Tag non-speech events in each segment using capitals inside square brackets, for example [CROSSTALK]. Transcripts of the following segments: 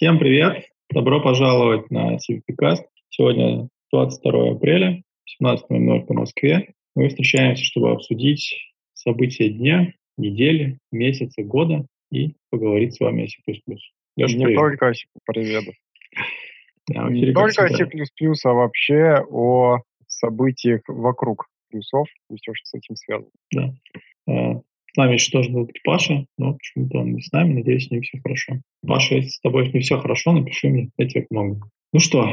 Всем привет! Добро пожаловать на CVPcast. Сегодня 22 апреля, 17.00 по Москве. Мы встречаемся, чтобы обсудить события дня, недели, месяца, года и поговорить с вами о C++. Леша, Не привет. только о C, привет. Да, Не только о C++, а вообще о событиях вокруг плюсов и все, что с этим связано. Да. С нами еще должен был быть Паша, но почему-то он не с нами. Надеюсь, с ним все хорошо. Паша, если с тобой не все хорошо, напиши мне, я тебе помогу. Ну что,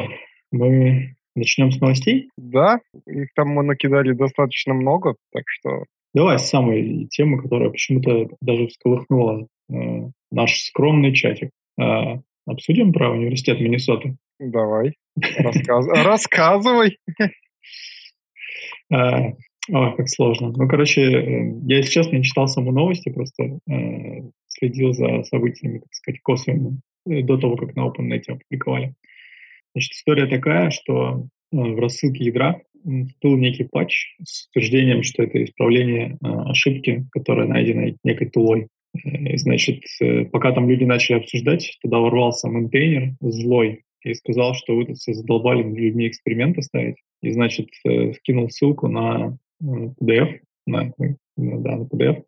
мы начнем с новостей? Да, их там мы накидали достаточно много, так что... Давай с самой темы, которая почему-то даже всколыхнула э, наш скромный чатик. Э, обсудим про университет Миннесоты? Давай, [LAUGHS] рассказывай. Э, Ой, как сложно. Ну, короче, э, я, если честно, не читал саму новости, просто э, следил за событиями, так сказать, косвенно, э, до того, как на OpenNet опубликовали. Значит, история такая, что э, в рассылке ядра был некий патч с утверждением, что это исправление ошибки, которая найдена некой тулой. Э, значит, пока там люди начали обсуждать, туда ворвался мейнтейнер злой и сказал, что вы тут все задолбали людьми эксперименты ставить. И, значит, скинул ссылку на PDF, на, да, на PDF,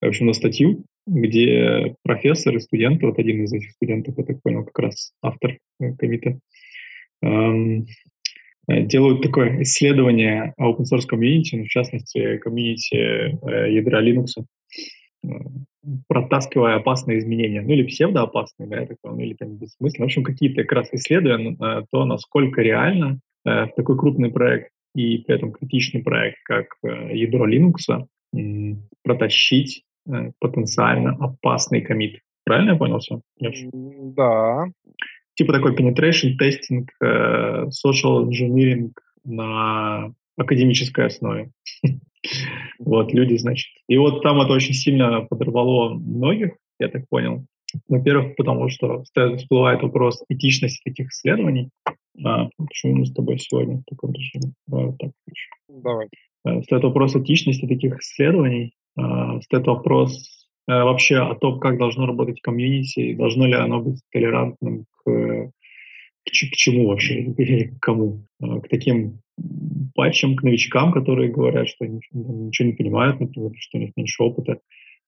в общем, на статью, где профессор и студенты, вот один из этих студентов, я так понял, как раз автор э, комита, эм, э, делают такое исследование open source комьюнити, ну, в частности, комьюнити э, ядра Linux, э, протаскивая опасные изменения, ну или псевдоопасные, да, я так понял, или там бессмысленно. В общем, какие-то как раз исследуя э, то, насколько реально э, в такой крупный проект и при этом критичный проект, как э, ядро Linux, протащить э, потенциально опасный комит. Правильно я понял все? Да. Типа такой penetration testing, э, social engineering на академической основе. [LAUGHS] Вот, люди, значит. И вот там это очень сильно подорвало многих, я так понял. Во-первых, потому что всплывает вопрос этичности таких исследований. А, почему мы с тобой сегодня в таком режиме? Давай вот так. Давай. Э, стоит вопрос этичности таких исследований. А, стоит вопрос э, вообще о том, как должно работать комьюнити, должно ли оно быть толерантным к, к, к чему вообще, [LAUGHS] или к кому. А, к таким патчам, к новичкам, которые говорят, что ничего, ничего не понимают, например, что у них меньше опыта.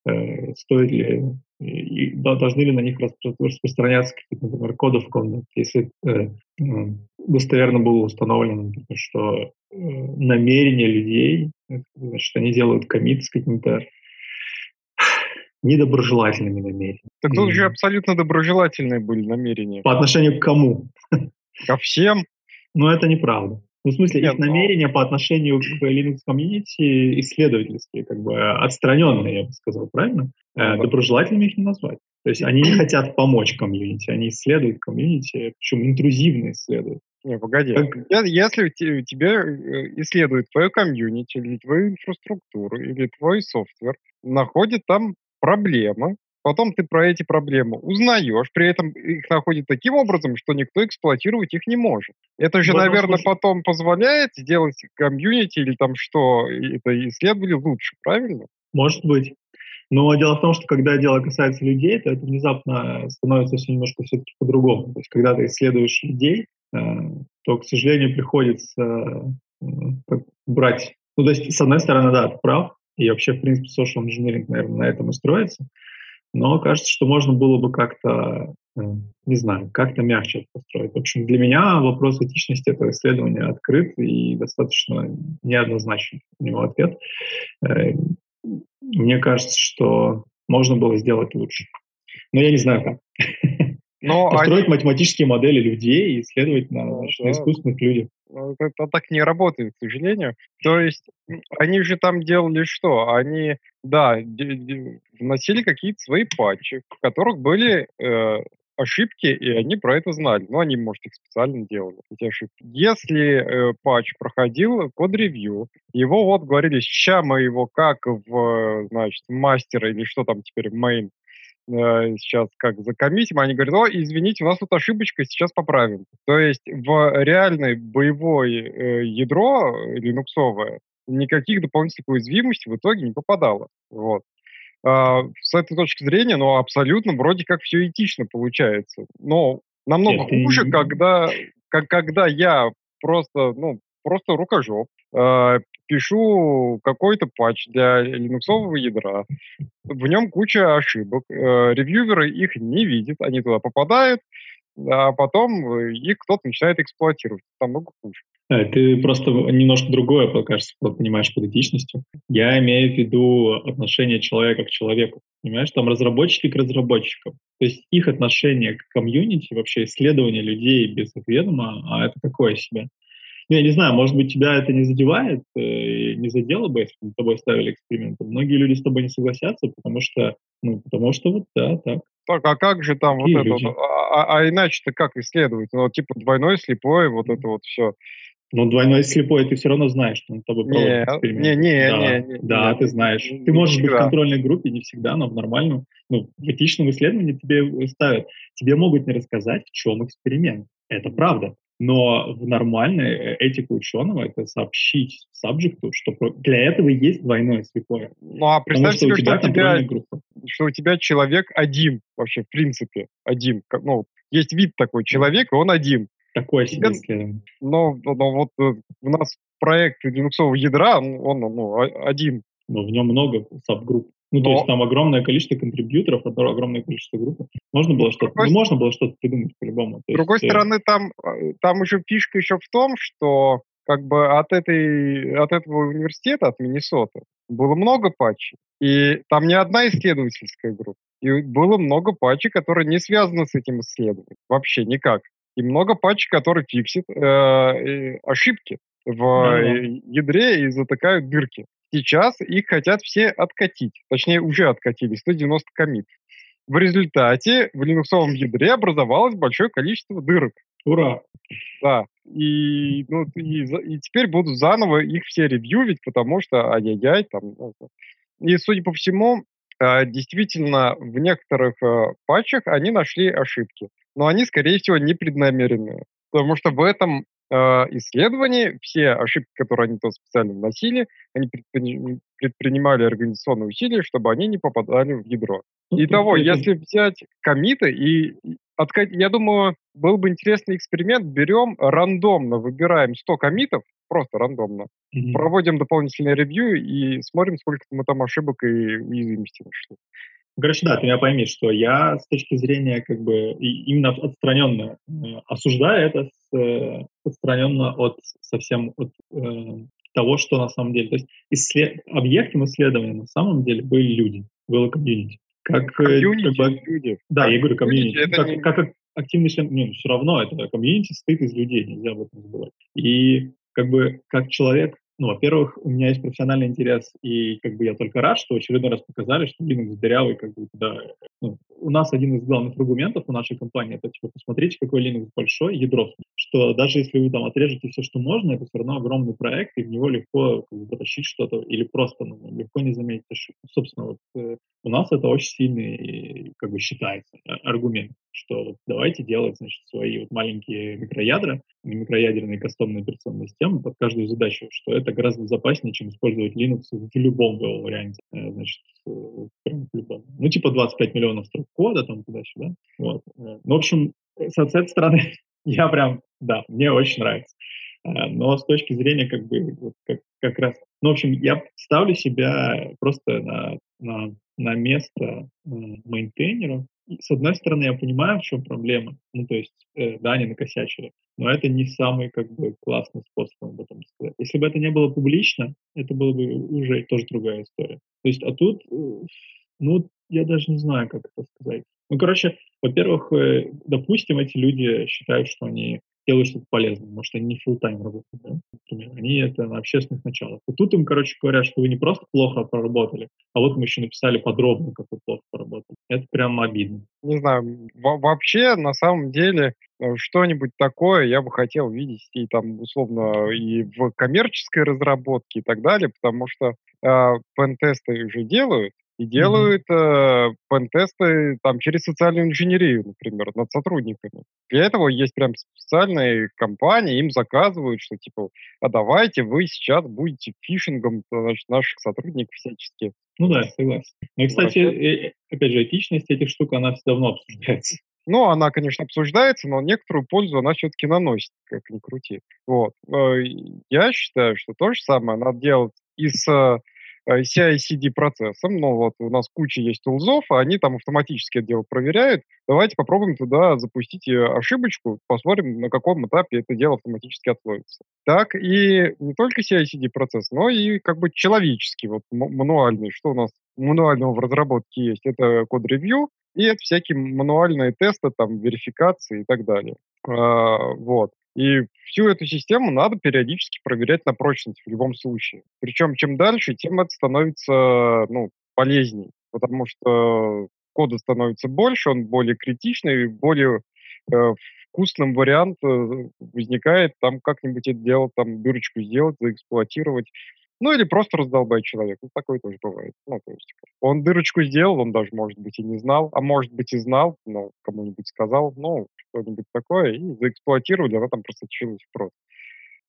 Э, стоит ли, и должны ли на них распространяться какие-то, например, коды в комнате, если э, достоверно было установлено, что э, намерения людей, значит, они делают комит с какими-то недоброжелательными намерениями. Так тут же абсолютно доброжелательные были намерения. По отношению к кому? Ко всем. Но это неправда. Ну, в смысле, Нет, их намерения но... по отношению к Linux комьюнити исследовательские, как бы отстраненные, я бы сказал, правильно? Э, доброжелательными их не назвать. То есть они не хотят помочь комьюнити, они исследуют комьюнити, причем интрузивно исследуют. Не, погоди. Как... Если тебе э, исследует твое комьюнити, или твою инфраструктуру, или твой софтвер, находит там проблемы, Потом ты про эти проблемы узнаешь, при этом их находят таким образом, что никто эксплуатировать их не может. Это же, наверное, смысле... потом позволяет сделать комьюнити или там что, это исследовали лучше, правильно? Может быть. Но дело в том, что когда дело касается людей, то это внезапно становится все немножко все-таки по-другому. То есть когда ты исследуешь людей, э, то, к сожалению, приходится э, брать... Ну, то есть, с одной стороны, да, ты прав, и вообще, в принципе, social engineering, наверное, на этом и строится. Но кажется, что можно было бы как-то, э, не знаю, как-то мягче построить. В общем, для меня вопрос этичности этого исследования открыт и достаточно неоднозначный у него ответ. Э, мне кажется, что можно было сделать лучше. Но я не знаю как. [LAUGHS] Но Построить они... математические модели людей и исследовать на, значит, да. на искусственных людях. Ну, это так не работает, к сожалению. То есть они же там делали что? Они, да, вносили какие-то свои патчи, в которых были э, ошибки, и они про это знали. Но они, может, их специально делали, эти ошибки. Если э, патч проходил под ревью, его вот говорили, ща мы его как в, значит, мастера или что там теперь, мейн, э, сейчас как закоммитим, они говорят, о, извините, у нас тут ошибочка, сейчас поправим. То есть в реальное боевое э, ядро линуксовое никаких дополнительных уязвимостей в итоге не попадало. Вот. А, с этой точки зрения, ну, абсолютно вроде как все этично получается. Но Намного Нет, хуже, ты... когда, как, когда я просто, ну, просто рукожоп, э, пишу какой-то патч для линуксового ядра, в нем куча ошибок, э, ревьюверы их не видят, они туда попадают, а потом их кто-то начинает эксплуатировать. Там много хуже. Да, ты просто немножко другое, кажется, понимаешь под этичностью. Я имею в виду отношение человека к человеку. Понимаешь, там разработчики к разработчикам. То есть их отношение к комьюнити, вообще исследование людей без их ведома, а это такое себе. Ну, я не знаю, может быть, тебя это не задевает, э, не задело бы, если бы с тобой ставили эксперименты. Многие люди с тобой не согласятся, потому что, ну, потому что вот, да, так. Так, а как же там Какие вот люди? это, а, а, а иначе-то как исследовать? Ну, типа двойной, слепой, вот это вот все. Но двойной слепой ты все равно знаешь, что он с тобой проводит эксперимент. Не, не, да, не, не, да, не, ты знаешь. Не, ты можешь быть в контрольной группе не всегда, но в нормальном, ну, в этичном исследовании тебе ставят. Тебе могут не рассказать, в чем эксперимент. Это правда. Но в нормальной э, этика ученого это сообщить сабжекту, что для этого есть двойное слепое. Ну а представь себе, что, у тебя, группа. что у тебя человек один вообще, в принципе, один. Ну, есть вид такой человек, и он один. Такое себе исследование. Но, но, вот э, у нас проект линуксового ядра, он ну, один. Но в нем много сабгрупп. Ну, но... то есть там огромное количество контрибьюторов, огромное количество групп. Можно было что-то, другой... ну, можно было что-то придумать по-любому. С другой есть, э, стороны, там, э, там еще фишка еще в том, что как бы от, этой, от этого университета, от Миннесоты, было много патчей. И там не одна исследовательская группа. И было много патчей, которые не связаны с этим исследованием. Вообще никак и много патчей, которые фиксят э, ошибки в mm-hmm. ядре и затыкают дырки. Сейчас их хотят все откатить, точнее уже откатили, 190 комит. В результате в линуксовом ядре образовалось большое количество дырок. Ура! Да. И, ну, и, и теперь будут заново их все ревьювить, потому что ай-яй-яй, там. Ну, и, судя по всему, э, действительно, в некоторых э, патчах они нашли ошибки но они, скорее всего, непреднамеренные. Потому что в этом э, исследовании все ошибки, которые они туда специально вносили, они предпринимали организационные усилия, чтобы они не попадали в ядро. Итого, если взять комиты и я думаю, был бы интересный эксперимент, берем рандомно, выбираем 100 комитов, просто рандомно, mm-hmm. проводим дополнительное ревью и смотрим, сколько мы там ошибок и уязвимостей нашли. Короче, да, ты меня пойми, что я с точки зрения как бы именно отстраненно э, осуждаю это с, э, отстраненно от совсем от э, того, что на самом деле. То есть исслед... объектом исследования на самом деле были люди, было комьюнити. Как, э, комьюнити, как бы, люди. Да, я говорю комьюнити. Как, не... как, активный член, не, ну, все равно это комьюнити стоит из людей, нельзя об этом забывать. И как бы как человек ну, во-первых, у меня есть профессиональный интерес, и как бы я только рад, что очередной раз показали, что Linux дырявый, как бы, да. Ну, у нас один из главных аргументов у нашей компании, это, типа, посмотрите, какой Linux большой, ядро, что даже если вы там отрежете все, что можно, это все равно огромный проект, и в него легко как бы, потащить что-то, или просто ну, легко не заметить ошибку. Собственно, вот э, у нас это очень сильный, как бы, считается аргумент, что давайте делать, значит, свои вот маленькие микроядра, микроядерные кастомные операционные системы под каждую задачу, что это гораздо безопаснее, чем использовать Linux в любом варианте, э, значит, э, прям в любом. Ну, типа 25 миллионов строк кода там туда-сюда. Вот. Э, ну, в общем, с этой стороны [LAUGHS] я прям, да, мне очень нравится. Но с точки зрения как бы вот как, как раз, ну, в общем, я ставлю себя просто на, на, на место мейнтейнеров, с одной стороны, я понимаю, в чем проблема. Ну, то есть, э, да, они накосячили. Но это не самый, как бы, классный способ об этом сказать. Если бы это не было публично, это было бы уже тоже другая история. То есть, а тут, э, ну, я даже не знаю, как это сказать. Ну, короче, во-первых, э, допустим, эти люди считают, что они делают что-то полезное. Может, они не full тайм работают, да? например. Они это на общественных началах. И тут им, короче, говорят, что вы не просто плохо проработали, а вот мы еще написали подробно, как вы плохо поработали. Это прям обидно. Не знаю, вообще, на самом деле, э, что-нибудь такое я бы хотел видеть и там, условно, и в коммерческой разработке и так далее, потому что э, пентесты уже делают, и делают mm-hmm. э, пентесты там через социальную инженерию, например, над сотрудниками. Для этого есть прям специальные компании, им заказывают, что типа, а давайте вы сейчас будете фишингом значит, наших сотрудников всячески. Ну да, согласен. Ну и, кстати, э, опять же, этичность этих штук, она все давно обсуждается. Ну, она, конечно, обсуждается, но некоторую пользу она все-таки наносит, как ни крути. Вот. Э, я считаю, что то же самое надо делать и с э, CI-CD процессом. Ну, вот у нас куча есть тулзов, а они там автоматически это дело проверяют. Давайте попробуем туда запустить э, ошибочку, посмотрим, на каком этапе это дело автоматически отслоится. Так и не только CI-CD процесс, но и как бы человеческий, вот мануальный. Что у нас мануального в разработке есть? Это код-ревью, и это всякие мануальные тесты, там, верификации и так далее. А, вот. И всю эту систему надо периодически проверять на прочность в любом случае. Причем чем дальше, тем это становится ну, полезней, потому что кода становится больше, он более критичный, более э, вкусным вариант э, возникает там как-нибудь это дело, там дырочку сделать, заэксплуатировать. Ну или просто раздолбать человека. Ну, такое тоже бывает. Ну, то есть он дырочку сделал, он даже, может быть, и не знал, а может быть и знал, но кому-нибудь сказал, ну, что-нибудь такое, и заэксплуатировали, она там просочилась в прод.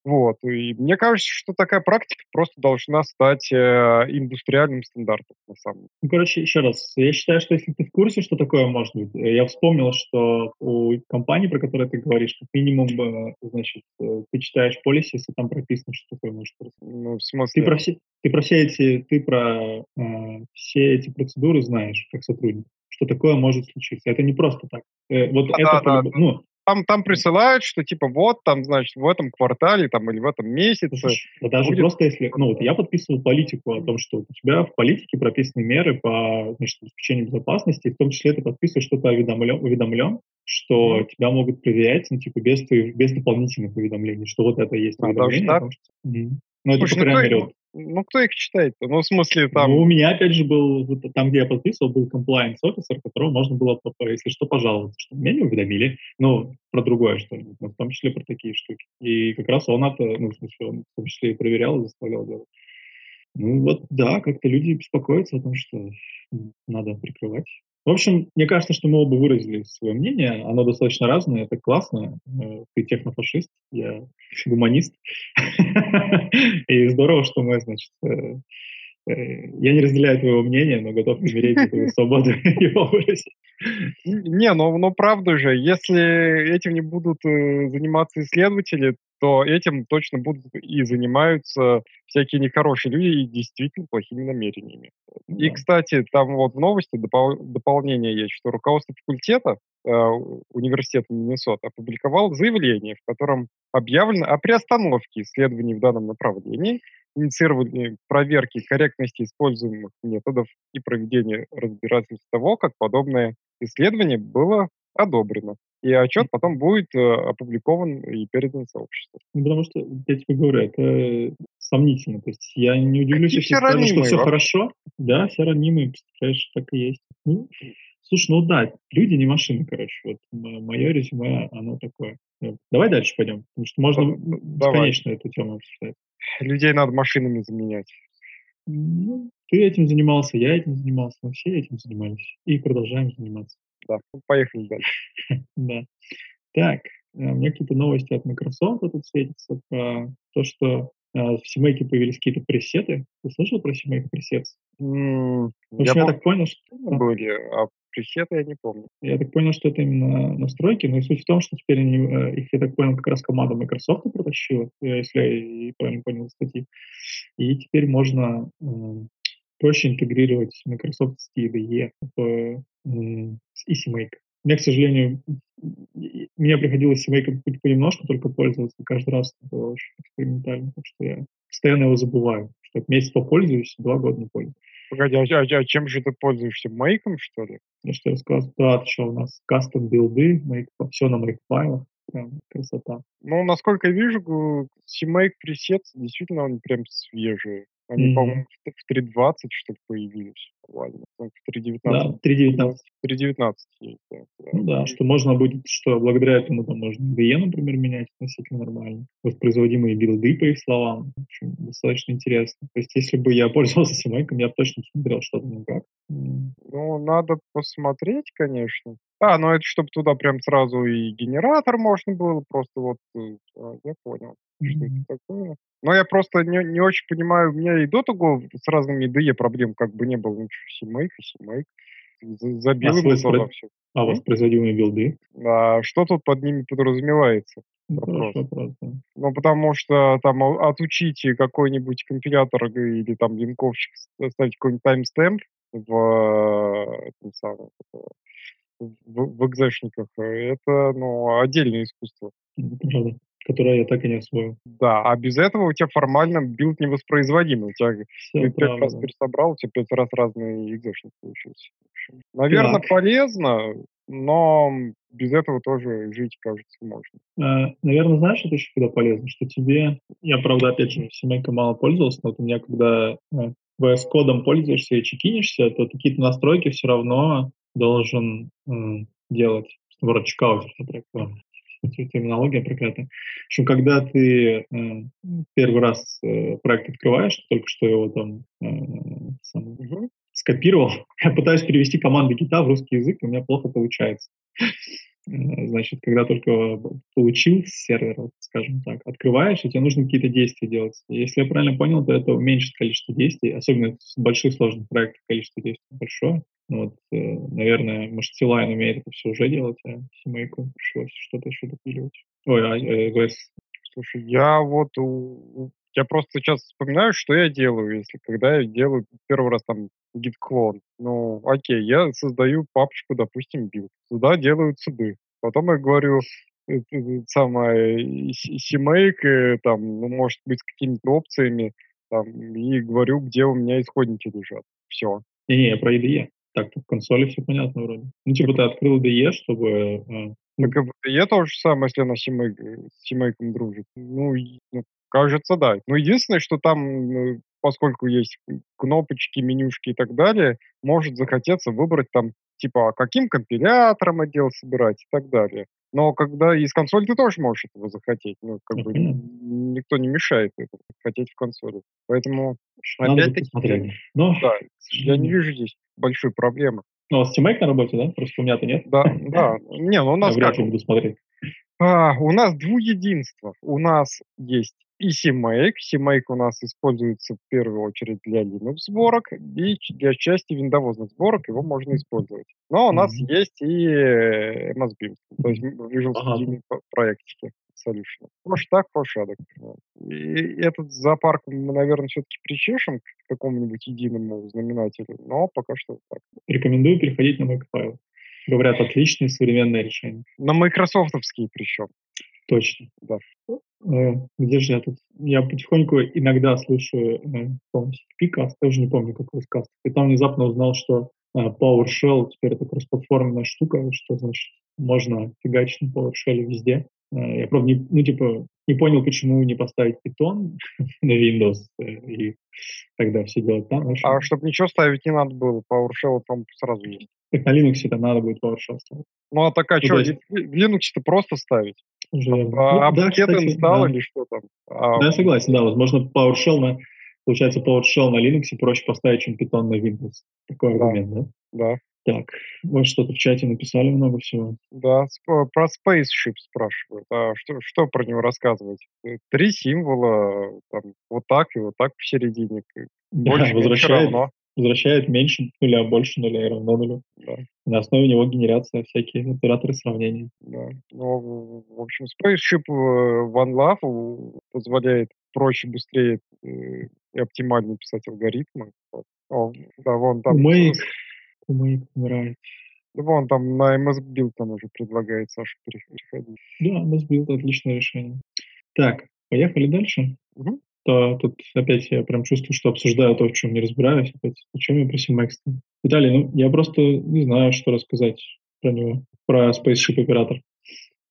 Вот. И мне кажется, что такая практика просто должна стать э, индустриальным стандартом, на самом деле. Ну, короче, еще раз, я считаю, что если ты в курсе, что такое может быть, э, я вспомнил, что у компании, про которую ты говоришь, как минимум, э, значит, э, ты читаешь полиси, если там прописано, что такое может быть. Ну, в смысле? Ты про все, ты про все эти, ты про э, все эти процедуры знаешь, как сотрудник что такое может случиться. Это не просто так. Э, вот да, это, да, да. ну, там, там присылают, что типа вот, там, значит, в этом квартале там, или в этом месяце. Да даже будет... просто если, ну вот я подписывал политику о том, что у тебя в политике прописаны меры по значит, обеспечению безопасности, и в том числе ты подписываешь что-то уведомлен, уведомлен что mm-hmm. тебя могут проверять, ну, типа, без, без дополнительных уведомлений, что вот это есть а, уведомление. Даже, да? что... mm-hmm. Ну, это, Слушай, по крайней мере, ну, кто их читает-то? Ну, в смысле, там... Ну, у меня, опять же, был, там, где я подписывал, был compliance officer, которого можно было, если что, пожаловаться, что меня не уведомили, ну, про другое что-нибудь, но в том числе про такие штуки. И как раз он это, ну, в смысле, он в том числе и проверял, и заставлял делать. Ну, вот, да, как-то люди беспокоятся о том, что надо прикрывать. В общем, мне кажется, что мы оба выразили свое мнение. Оно достаточно разное, это классно. Э, ты технофашист, я гуманист. [LAUGHS] И здорово, что мы, значит, э, э, я не разделяю твоего мнения, но готов умереть за твою [LAUGHS] свободу [LAUGHS] его выразить. Не, но, но правда же, если этим не будут заниматься исследователи, то этим точно будут и занимаются всякие нехорошие люди и действительно плохими намерениями. И, кстати, там вот в новости допол- дополнение есть, что руководство факультета э, университета Миннесота опубликовало заявление, в котором объявлено о приостановке исследований в данном направлении, инициировали проверки корректности используемых методов и проведение разбирательств того, как подобное исследование было одобрено. И отчет потом будет э, опубликован и передан сообществу. Ну, потому что, я тебе говорю, это сомнительно. То есть я не удивлюсь, если скажу, что все хорошо. Да, все ранимые, представляешь, так и есть. Ну, слушай, ну да, люди не машины, короче. Вот мое резюме, оно такое. Давай дальше пойдем, потому что можно ну, бесконечно эту тему обсуждать. Людей надо машинами заменять. Ну, ты этим занимался, я этим занимался, мы все этим занимались и продолжаем заниматься. Да, ну, поехали дальше. [LAUGHS] Да. Так, э, у меня какие-то новости от Microsoft тут светятся про то, что э, в CMake появились какие-то пресеты. Ты слышал про CMake пресет? Mm, в общем, я, я так понял, что... Были, а пресеты я не помню. Я так понял, что это именно настройки, но суть в том, что теперь они, э, их, я так понял, как раз команда Microsoft протащила, если я правильно понял статьи. И теперь можно проще интегрировать Microsoft STIDE в с EasyMake. Мне, к сожалению, мне приходилось EasyMake понемножку только пользоваться, каждый раз это было очень экспериментально, так что я постоянно его забываю, что месяц попользуюсь, два года не пользуюсь. Погоди, а, а, а чем же ты пользуешься? Мейком, что ли? Ну, что я рассказал, да, еще у нас кастом билды, make, все на make файлах, прям красота. Ну, насколько я вижу, CMake пресет, действительно, он прям свежий. Они, mm-hmm. по-моему, в 3.20 что ли появились. Ладно, в 3.19. Да, 3.19. 3.19 есть, да, да. Ну да, что можно будет, что благодаря этому там можно DE, например, менять относительно нормально. Воспроизводимые билды, по их словам. В общем, достаточно интересно. То есть, если бы я [LAUGHS] пользовался Симайком, я бы точно посмотрел, что там как. Ну, надо посмотреть, конечно. А, ну это чтобы туда прям сразу и генератор можно было, просто вот, э, я понял, mm-hmm. что это такое. Но я просто не, не очень понимаю, у меня и до того с разными IDE проблем как бы не было, ну, CMake и CMake. забил а туда все. А воспроизводимые билды? А что тут под ними подразумевается? Ну, вопрос. вопрос да. Ну, потому что там отучите какой-нибудь компилятор или там линковщик ставить какой-нибудь таймстемп в, этом самом, в, в экзешниках, это ну, отдельное искусство. Это правда которое я так и не освоил. Да, а без этого у тебя формально build невоспроизводимый. У тебя Все ты пять раз пересобрал, у тебя пять раз разные экзешник получился. Наверное, так. полезно, но без этого тоже жить, кажется, можно. Э, наверное, знаешь, это еще когда полезно, что тебе... Я, правда, опять же, семейкой мало пользовался, но вот у меня, когда э, VS-кодом пользуешься и чекинишься, то какие-то настройки все равно должен делать. Вроде чекаутер, терминология проклятая. В общем, когда ты э, первый раз э, проект открываешь, только что его там э, сам, скопировал, [LAUGHS] я пытаюсь перевести команды гита в русский язык, и у меня плохо получается. Э, значит, когда только получил с сервера, скажем так, открываешь, и тебе нужно какие-то действия делать. если я правильно понял, то это уменьшит количество действий, особенно в больших сложных проектах количество действий большое. Вот, э, наверное, может, Силайн умеет это все уже делать, а семейку пришлось что-то еще допиливать. Ой, а э, Слушай, я вот я просто сейчас вспоминаю, что я делаю, если когда я делаю первый раз там git-клон. Ну, окей, я создаю папочку, допустим, build. Туда делаю цуды. Потом я говорю, э, самое, семейк, там, ну, может быть, с какими-то опциями, там, и говорю, где у меня исходники лежат. Все. Не-не, я про IDE. Так, в консоли все понятно вроде. Ну, типа ты открыл IDE, чтобы... Э, так и в IDE то же самое, если она с семейком дружит. Ну, ну, кажется, да. Но единственное, что там ну, поскольку есть кнопочки, менюшки и так далее, может захотеться выбрать там, типа, каким компилятором отдел собирать и так далее. Но когда из консоли ты тоже можешь этого захотеть. Ну, как бы никто не мешает этого хотеть в консоли. Поэтому, опять-таки, Но... да, я не вижу здесь большой проблемы. Ну, у вас Steam на работе, да? Просто у меня-то нет. Да, да. Не, ну у нас я вряд ли буду смотреть. А, у нас двуединство. У нас есть и CMake. CMake у нас используется в первую очередь для Linux сборок и для части виндовозных сборок его можно использовать. Но у нас mm-hmm. есть и MS Build, то есть Visual Studio ага. проектики. Solution. Может так, может И этот зоопарк мы, наверное, все-таки причешем к какому-нибудь единому знаменателю, но пока что так. Рекомендую переходить на Makefile. Говорят, отличные современные решения. На майкрософтовские причем. Точно. Да. Э, где же я тут? Я потихоньку иногда слушаю, э, помню, Пикаст, тоже не помню, какой скаст. И там внезапно узнал, что э, PowerShell теперь это кроссплатформенная штука, что значит можно фигачить на PowerShell везде. Я, правда, не, ну, типа, не понял, почему не поставить Python [LAUGHS] на Windows и тогда все делать там. А чтобы ничего ставить не надо было, PowerShell там сразу есть. Так на Linux это надо будет PowerShell ставить. Ну а такая, ну, что, есть... в Linux-то просто ставить? Уже, а, ну, а да, кстати, инсталл да. или что там? А, да, я согласен, да, возможно, PowerShell на, получается, PowerShell на Linux проще поставить, чем Python на Windows. Такой да. аргумент, да? Да. Так, вот что-то в чате написали много всего. Да, про Spaceship спрашивают. А что, что про него рассказывать? Э, три символа, там, вот так и вот так в середине. Больше да, возвращает, равно возвращает меньше нуля, больше нуля и равно нулю. Да. На основе него генерация всякие операторы сравнения. Да. Ну, в общем, Spaceship э, OneLove позволяет проще, быстрее э, и оптимальнее писать алгоритмы. О, да, вон там... Make, Make нравится. Вон там на MS Build там уже предлагает Саша переходить. Да, MS Build отличное решение. Так, поехали дальше. Угу то тут опять я прям чувствую, что обсуждаю то, в чем не разбираюсь. Опять, зачем я про CMAX? Виталий, ну, я просто не знаю, что рассказать про него, про Spaceship оператор.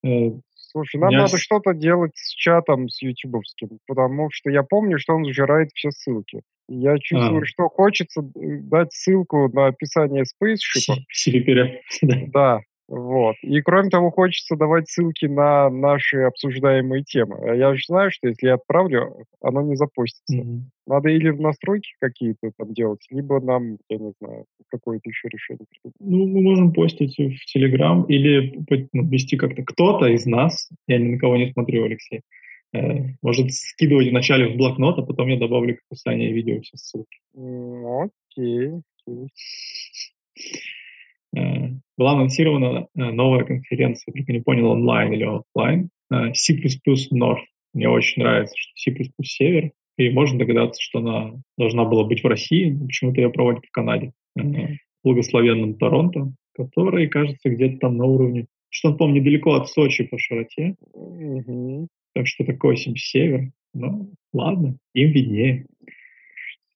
Э, Слушай, нам надо с... что-то делать с чатом, с ютубовским, потому что я помню, что он сжирает все ссылки. Я чувствую, а. что хочется дать ссылку на описание Spaceship. Себе [LAUGHS] Да, вот. И кроме того, хочется давать ссылки на наши обсуждаемые темы. А я же знаю, что если я отправлю, оно не запустится. Mm-hmm. Надо или в настройки какие-то там делать, либо нам, я не знаю, какое-то еще решение. Ну, мы можем постить в Телеграм или ну, вести как-то кто-то из нас, я ни на кого не смотрю, Алексей, э, может скидывать вначале в блокнот, а потом я добавлю к описанию видео все ссылки. Окей. Э, была анонсирована э, новая конференция, только не понял, онлайн или офлайн, э, C++ North. Мне очень нравится, что C++ Север, и можно догадаться, что она должна была быть в России, почему-то ее проводят в Канаде, в благословенном Торонто, который, кажется, где-то там на уровне, что он, помню, недалеко от Сочи по широте. Так что такое себе север. Ну, ладно, им виднее.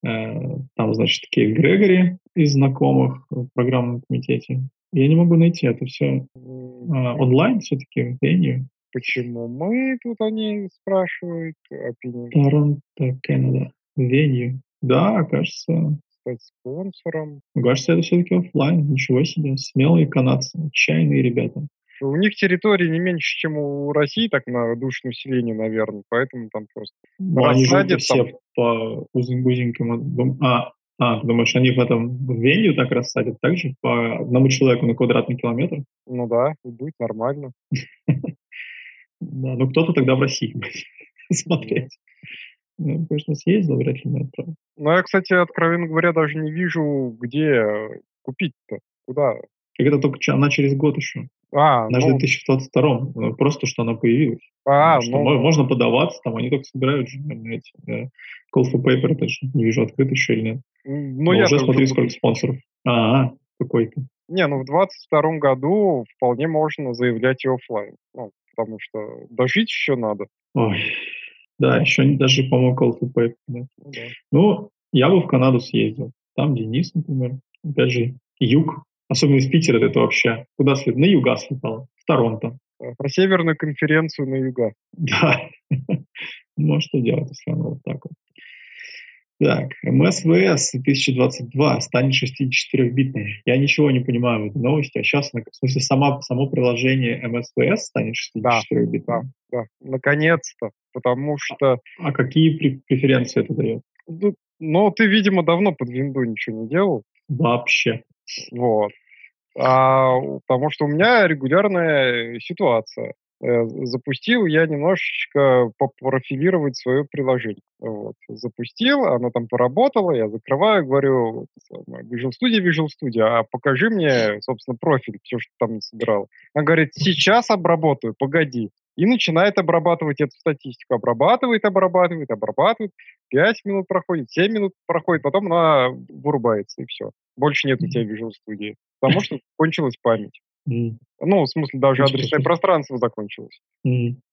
Э, Там, значит, такие Грегори из знакомых в программном комитете. Я не могу найти это все М, онлайн все-таки, venue. Почему мы тут они спрашивают opinion Торонто, Канада. Venue. Да, кажется, стать спонсором? кажется, это все-таки оффлайн. Ничего себе. Смелые канадцы, отчаянные ребята. У них территории не меньше, чем у России, так на душу населения, наверное, поэтому там просто Ну, они рассадят все там. по узен- узенькому... дом- А, а, ты думаешь, они в этом в venue так рассадят? Так же? По одному человеку на квадратный километр? Ну да, и будет нормально. Да, ну кто-то тогда в России будет [LAUGHS] смотреть. Ну, конечно, съездил, вряд ли на это. Ну, я, кстати, откровенно говоря, даже не вижу, где купить-то. Куда? Как это только она через год еще. А, Даже ну, в 2022 ну, просто что она появилась. а, что ну, мо- можно подаваться, там они только собирают же, эти, э, call for paper, это же не вижу, открыт еще или нет. ну, Но я уже смотри, буду- сколько спонсоров. А, какой-то. Не, ну в 22 году вполне можно заявлять и оффлайн. Ну, потому что дожить еще надо. Ой. Да, еще не- даже, по-моему, call for paper. да. Ну, да. Ну, я бы в Канаду съездил. Там Денис, например. Опять же, юг. Особенно из Питера это вообще. Куда слет? На юга слетал. В Торонто. А, Про северную конференцию на юга. Да. [LAUGHS] Ну, а что делать, если оно вот так вот? Так, МСВС 2022 станет 64-битной. Я ничего не понимаю в этой новости. А сейчас, в смысле, сама, само приложение МСВС станет 64-битной? Да. Да, наконец-то. Потому что, А какие пре- преференции это дает? ну, ну, ты, видимо, давно под винду ничего не делал. Вообще. Вот. А, потому что у меня регулярная ситуация. Э, Запустил я немножечко попрофилировать свое приложение. Вот. Запустил, оно там поработало, я закрываю, говорю, Visual Studio, Visual Studio, а покажи мне, собственно, профиль, все, что там собирал. Она говорит, сейчас обработаю, погоди. И начинает обрабатывать эту статистику. Обрабатывает, обрабатывает, обрабатывает. 5 минут проходит, 7 минут проходит, потом она вырубается, и все. Больше нет у тебя Visual Studio. Потому что кончилась память. Ну, в смысле, даже адресное пространство закончилось.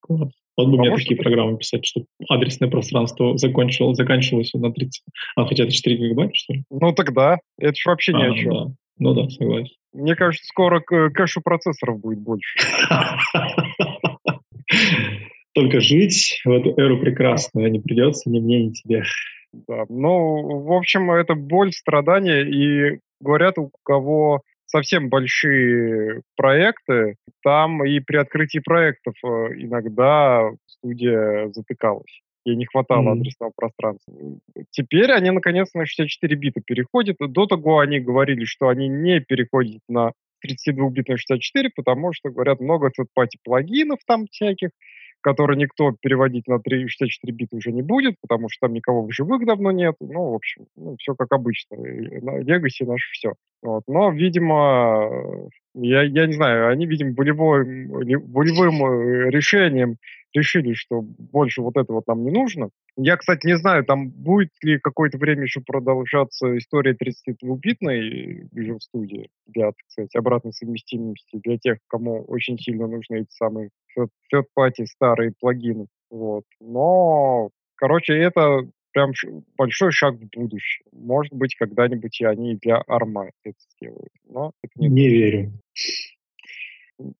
класс. Вот бы мне такие что- программы писать, чтобы адресное пространство закончилось, заканчивалось на 30. А, хотя это 4 гигабайта, что ли? Ну, тогда это ж вообще ни А, о чем. да. Ну да, согласен. Мне кажется, скоро кэшу процессоров будет больше. [LAUGHS] [LAUGHS] Только жить в эту эру прекрасную не придется ни мне, ни тебе. Да. Ну, в общем, это боль, страдания. И говорят, у кого совсем большие проекты, там и при открытии проектов э, иногда студия затыкалась. Ей не хватало Мгм. адресного пространства. Теперь они наконец на 64 бита переходят. До того они говорили, что они не переходят на 32-битную 64, потому что, говорят, много third-party плагинов там всяких, которые никто переводить на 3 64 бита уже не будет, потому что там никого в живых давно нет. Ну, в общем, все как обычно. Legacy наше все. Вот. Но, видимо, э, я, я не знаю, они, видимо, волевым, волевым э, решением решили, что больше вот это вот нам не нужно. Я, кстати, не знаю, там будет ли какое-то время еще продолжаться история 32-битной Visual Studio для, сказать, обратной совместимости для тех, кому очень сильно нужны эти самые third-party старые плагины. Вот. Но, короче, это прям большой шаг в будущее. Может быть, когда-нибудь и они для арма это сделают. Но это не Не верю.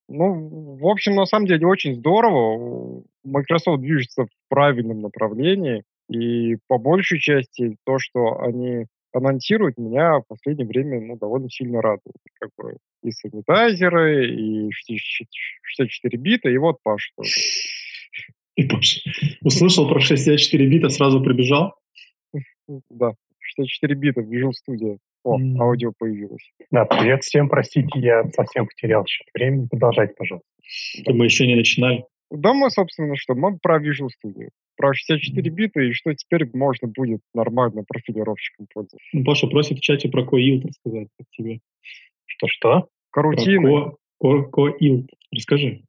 ну, в общем, на самом деле очень здорово. Microsoft движется в правильном направлении. И по большей части то, что они анонсируют, меня в последнее время ну, довольно сильно радует. Как бы и санитайзеры, и 64 бита, и вот Паша тоже. И Паша услышал про 64 бита, сразу прибежал. Да, 64 бита в Visual Studio. О, М. аудио появилось. Да, привет всем, простите, я совсем потерял счет времени. Продолжайте, пожалуйста. Мы еще не начинали. Да, мы, собственно, что? Мы про Visual Studio. Про 64 бита, и что теперь можно будет нормально профилировщиком пользоваться. Ну, Паша просит в чате про Coil рассказать как тебе. Что-что? Карутины. Коилд. Расскажи.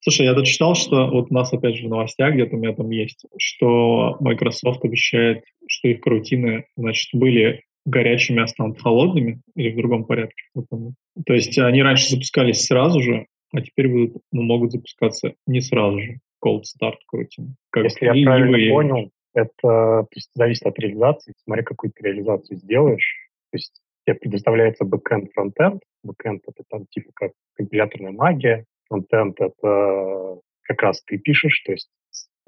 Слушай, я тут читал, что вот у нас опять же в новостях где-то у меня там есть, что Microsoft обещает, что их карутины, значит, были горячими, а станут холодными или в другом порядке. То есть они раньше запускались сразу же, а теперь будут, ну, могут запускаться не сразу же. Cold start корутины. Как Если я правильно понял, это то есть, зависит от реализации. Смотри, какую ты реализацию сделаешь. То есть тебе предоставляется backend, frontend. Backend — это там типа как компиляторная магия. Frontend — это как раз ты пишешь. То есть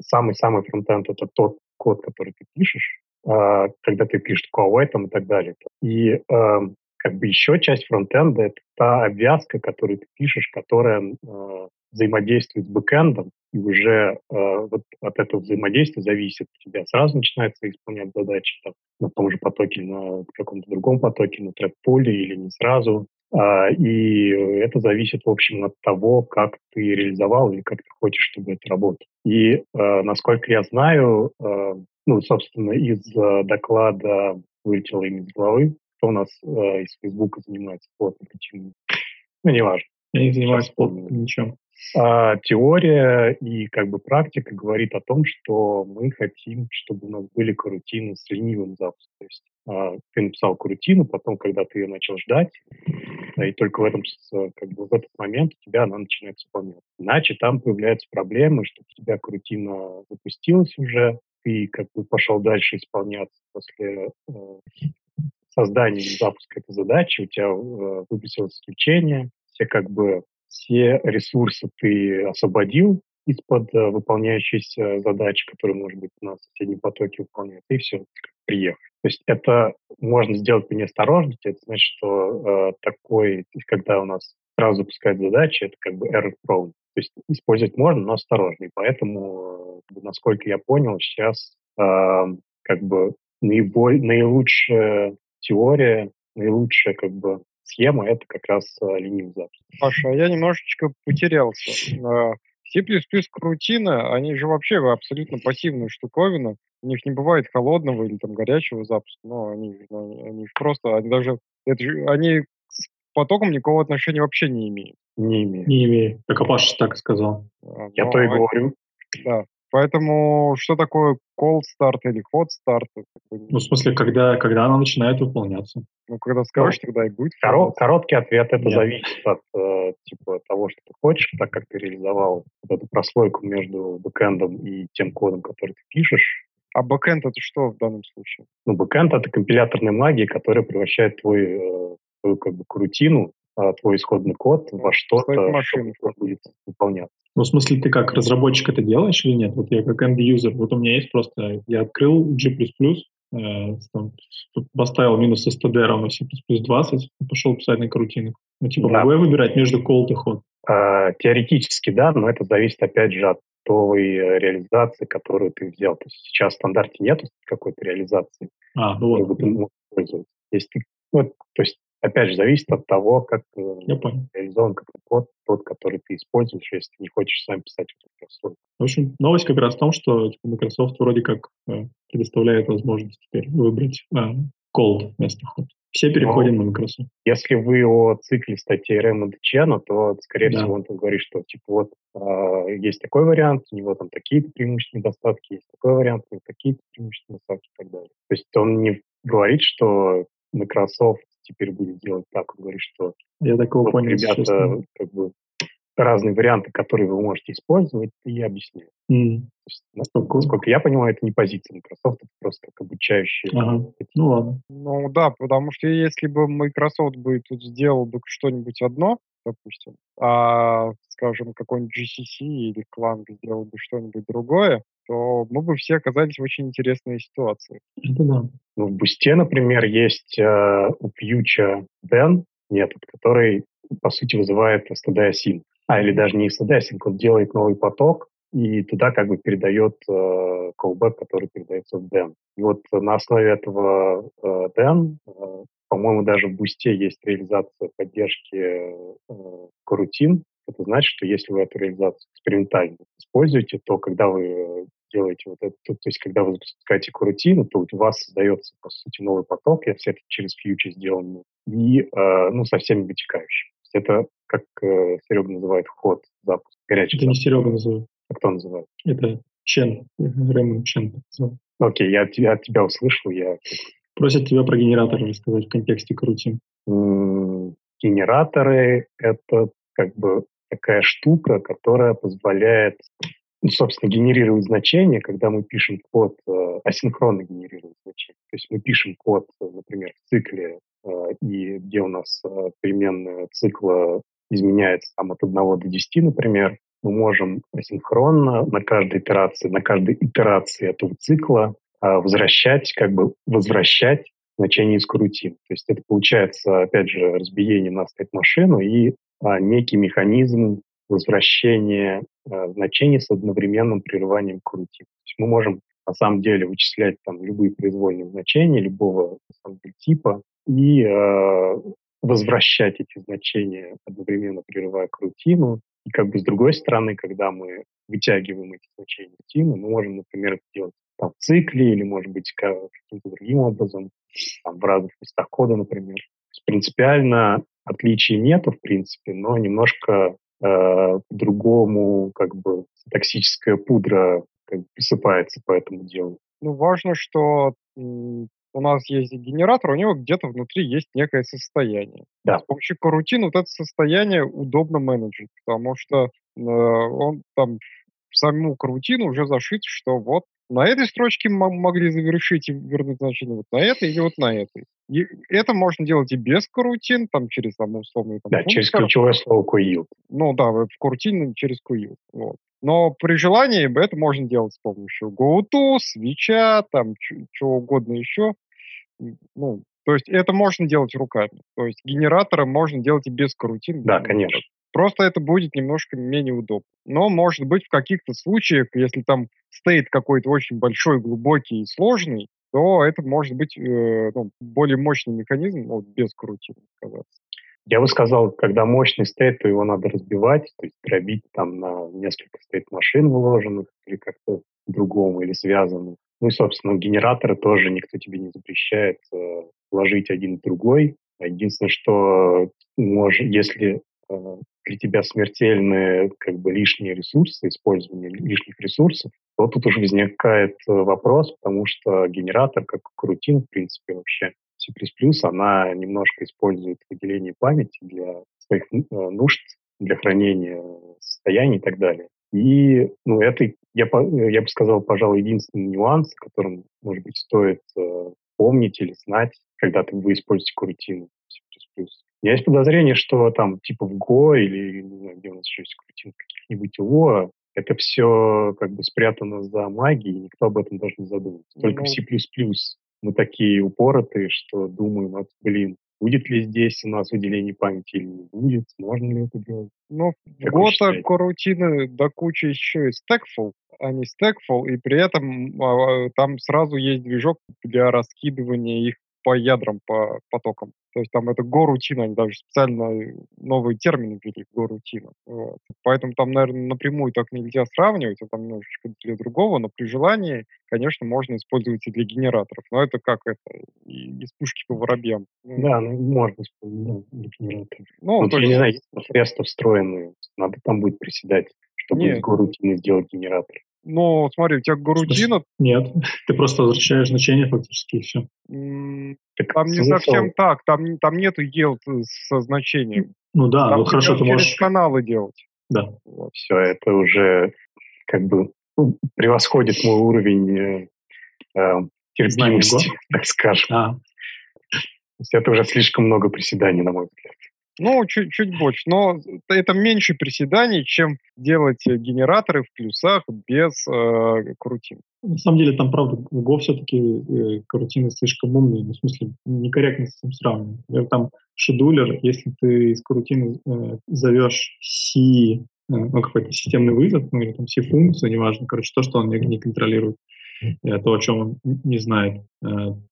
самый-самый frontend — это тот код, который ты пишешь, э, когда ты пишешь там и так далее. И э, как бы еще часть frontend а — это та обвязка, которую ты пишешь, которая э, взаимодействует с backend ом, и уже э, вот от этого взаимодействия зависит, у тебя сразу начинается исполнять задачи там, на том же потоке, на каком-то другом потоке, на трек-поле или не сразу. А, и это зависит, в общем, от того, как ты реализовал или как ты хочешь, чтобы это работало. И, э, насколько я знаю, э, ну, собственно, из э, доклада вылетело имя из головы, кто у нас э, из Фейсбука занимается плотно, почему. Ну, неважно. Я не занимаюсь плотно ничем. А, теория и как бы практика говорит о том, что мы хотим, чтобы у нас были карутины с ленивым запуском. То есть а, ты написал карутину, потом, когда ты ее начал ждать, и только в этом как бы в этот момент у тебя она начинает выполняться. Иначе там появляются проблемы, что у тебя карутина запустилась уже, ты как бы пошел дальше исполняться после э, создания и запуска этой задачи, у тебя э, выпустилось исключение, все как бы все ресурсы ты освободил из-под э, выполняющейся задачи, которые, может быть, на соседнем потоке выполняют, и все, приехал. То есть это можно сделать по неосторожности, это значит, что э, такой, когда у нас сразу запускают задачи, это как бы error prone. То есть использовать можно, но осторожно. И поэтому, э, насколько я понял, сейчас э, как бы наиболь, наилучшая теория, наилучшая как бы схема — это как раз э, ленивый запуск. Паша, а я немножечко потерялся. А, C++ крутина, они же вообще абсолютно пассивная штуковина. У них не бывает холодного или там горячего запуска. Но они, они просто, они даже, это же, они с потоком никакого отношения вообще не имеют. Не имеют. Не имеют. Так а Паша так сказал. А, я то и говорю. Да. Поэтому что такое cold start или hot start? Ну, в смысле, когда, когда она начинает выполняться. Ну, когда скажешь, ну, тогда и будет. Корот, короткий ответ, это Нет. зависит от э, типа того, что ты хочешь, так как ты реализовал вот эту прослойку между бэкэндом и тем кодом, который ты пишешь. А бэкэнд это что в данном случае? Ну, бэкэнд это компиляторная магия, которая превращает твой, э, твою как бы корутину, твой исходный код во что-то, что будет выполняться. Ну, в смысле, ты как разработчик это делаешь или нет? Вот я как end-user, вот у меня есть просто, я открыл G++, э, там, поставил минус std равно C++ 20 и пошел писать на корутину. Ну, типа, да. могу я выбирать между cold и hot? А, теоретически, да, но это зависит, опять же, от той э, реализации, которую ты взял. То есть сейчас в стандарте нет какой-то реализации, а, ну вот. ты можешь использовать. Если ты, ну, то есть опять же, зависит от того, как э, Я понял. реализован как код, тот, который ты используешь, если ты не хочешь сам писать эту прослойку. В общем, новость как раз в том, что типа, Microsoft вроде как э, предоставляет возможность теперь выбрать э, cold вместо hot. Все переходим Но, на Microsoft. Если вы о цикле статьи Рэймонда Чена, то, скорее да. всего, он там говорит, что типа вот э, есть такой вариант, у него там такие-то преимущества недостатки, есть такой вариант, у него такие-то преимущества недостатки и так далее. То есть он не говорит, что Microsoft теперь будет делать так. Он говорит, что я такого вот, понял, ребята, как бы разные варианты, которые вы можете использовать, и объясняю. Mm. Насколько, насколько я понимаю, это не позиция Microsoft, это просто как обучающие. Ага. Ну ладно. Ну да, потому что если бы Microsoft бы тут сделал бы что-нибудь одно, допустим, а, скажем, какой-нибудь GCC или Clang сделал бы что-нибудь другое, то мы бы все оказались в очень интересной ситуации. Это да. Ну, в Бусте, например, есть э, у Фьюча Den метод, который, по сути, вызывает std async. А, или даже не std async, он делает новый поток, и туда как бы передает э, callback, который передается в den. И вот на основе этого э, den, э, по-моему, даже в Бусте есть реализация поддержки э, корутин, это значит, что если вы эту реализацию экспериментально используете, то когда вы э, делаете вот это, то, есть когда вы запускаете корутину, то у вас создается, по сути, новый поток, если это через фьючер сделано, и, э, ну, со всеми вытекающими. Это, как э, Серега называет, ход, запуск, горячий Это запуск. не Серега называет. А кто называет? Это Чен, Ремон Чен. Окей, я, от тебя- от тебя услышал, я Просят тебя про генератор рассказать в контексте крутин. М, Генераторы — это как бы такая штука, которая позволяет, ну, собственно, генерировать значения, когда мы пишем код, э, асинхронно генерировать значения. То есть мы пишем код, э, например, в цикле, э, и где у нас э, переменная цикла изменяется там, от 1 до 10, например, мы можем асинхронно на каждой итерации, на каждой итерации этого цикла а, возвращать, как бы возвращать значение из корутин. То есть это получается, опять же, разбиение на стейт-машину и некий механизм возвращения а, значений с одновременным прерыванием корутин. То есть мы можем на самом деле вычислять там любые произвольные значения любого типа и э, возвращать эти значения одновременно прерывая крутину. И как бы с другой стороны, когда мы вытягиваем эти значения крутины, мы можем, например, это делать там, в цикле или, может быть, ка- каким-то другим образом, там, в разных местах кода, например. То есть принципиально отличий нету, в принципе, но немножко э, по-другому как бы токсическая пудра как бы присыпается по этому делу. Ну, важно, что у нас есть генератор, у него где-то внутри есть некое состояние. Да. С помощью корутин вот это состояние удобно менеджить, потому что э, он там в саму карутину уже зашит, что вот на этой строчке могли завершить и вернуть значение, вот на этой или вот на этой. И это можно делать и без карутин, там через там условный там, Да, через функтор. ключевое слово coil. Ну да, в карутине через QU. Вот. Но при желании это можно делать с помощью GoTo, свеча, там чего угодно еще. Ну, то есть это можно делать руками. То есть генераторы можно делать и без карутин. Да, конечно. Просто это будет немножко менее удобно. Но, может быть, в каких-то случаях, если там стейт какой-то очень большой, глубокий и сложный, то это может быть э, ну, более мощный механизм вот, без карутин оказаться. Я бы сказал, когда мощный стейт, то его надо разбивать, то есть дробить там на несколько стейт-машин вложенных или как-то другому или связанных. Ну и, собственно, генераторы тоже никто тебе не запрещает э, ложить один в другой. Единственное, что может, если э, для тебя смертельные как бы лишние ресурсы, использование лишних ресурсов, то тут уже возникает э, вопрос, потому что генератор, как крутин, в принципе, вообще C++, она немножко использует выделение памяти для своих э, нужд, для хранения состояний и так далее. И ну, это, я, по- я бы сказал, пожалуй, единственный нюанс, о котором, может быть, стоит э, помнить или знать, когда ты вы используете корутину C++. Меня есть подозрение, что там типа в Go или не знаю, где у нас еще есть корутин, в каких-нибудь его, это все как бы спрятано за магией, никто об этом даже не задумывается. Только в Ну, C++ мы такие упоротые, что думаем, вот, блин, будет ли здесь у нас выделение памяти или не будет, можно ли это делать. Ну, в Гота корутины до кучи еще и Stackful, а не Stackful, и при этом а, там сразу есть движок для раскидывания их по ядрам, по потокам. То есть там это горутина, они даже специально новые термины ввели, горутина. Вот. Поэтому там, наверное, напрямую так нельзя сравнивать, это там немножечко для другого, но при желании, конечно, можно использовать и для генераторов. Но это как это, из пушки по воробьям. Ну, Да, ну, можно использовать для генератора. ну, Вот то я не есть- знаю, есть средства встроенные, надо там будет приседать, чтобы Нет. из горутины сделать генератор. Ну, смотри, у тебя горутина, Нет, ты просто возвращаешь значение фактически и все. Так Там не совсем так, там, там нету yield со значением. Ну да, там ну хорошо, ты можешь... через каналы делать. Да. Вот. все это уже как бы ну, превосходит мой уровень э, э, терпимости, так скажем. А, То есть это уже слишком много приседаний, на мой взгляд. Ну, чуть, чуть больше. Но это меньше приседаний, чем делать генераторы в плюсах без э, крутин. на самом деле там, правда, в Go все-таки э, карутины слишком умные, ну, в смысле, некорректно с этим сравнивать. Там шедулер, если ты из карутины э, зовешь C, э, ну, какой-то системный вызов, ну, или там C-функцию, неважно, короче, то, что он не, не контролирует, то, о чем он не знает, э,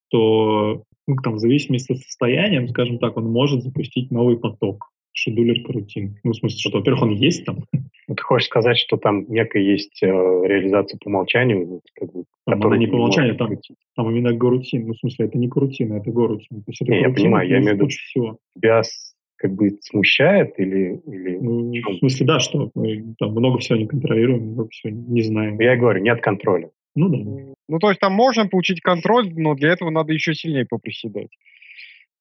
то, ну, там, в зависимости от состояния, скажем так, он может запустить новый поток шедулер карутин. Ну, в смысле, что, во-первых, он есть там, Ну, ты хочешь сказать, что там некая есть э, реализация по умолчанию, как бы, Э, Там она не по умолчанию, там, там именно горутин. Ну, в смысле, это не карутина, это горутин. То есть это не, я понимаю, я имею в виду, всего. тебя как бы смущает или... или ну, в смысле, да, что мы там много всего не контролируем, много всего не знаем. Я говорю, нет контроля. Ну да. Ну, то есть там можно получить контроль, но для этого надо еще сильнее поприседать.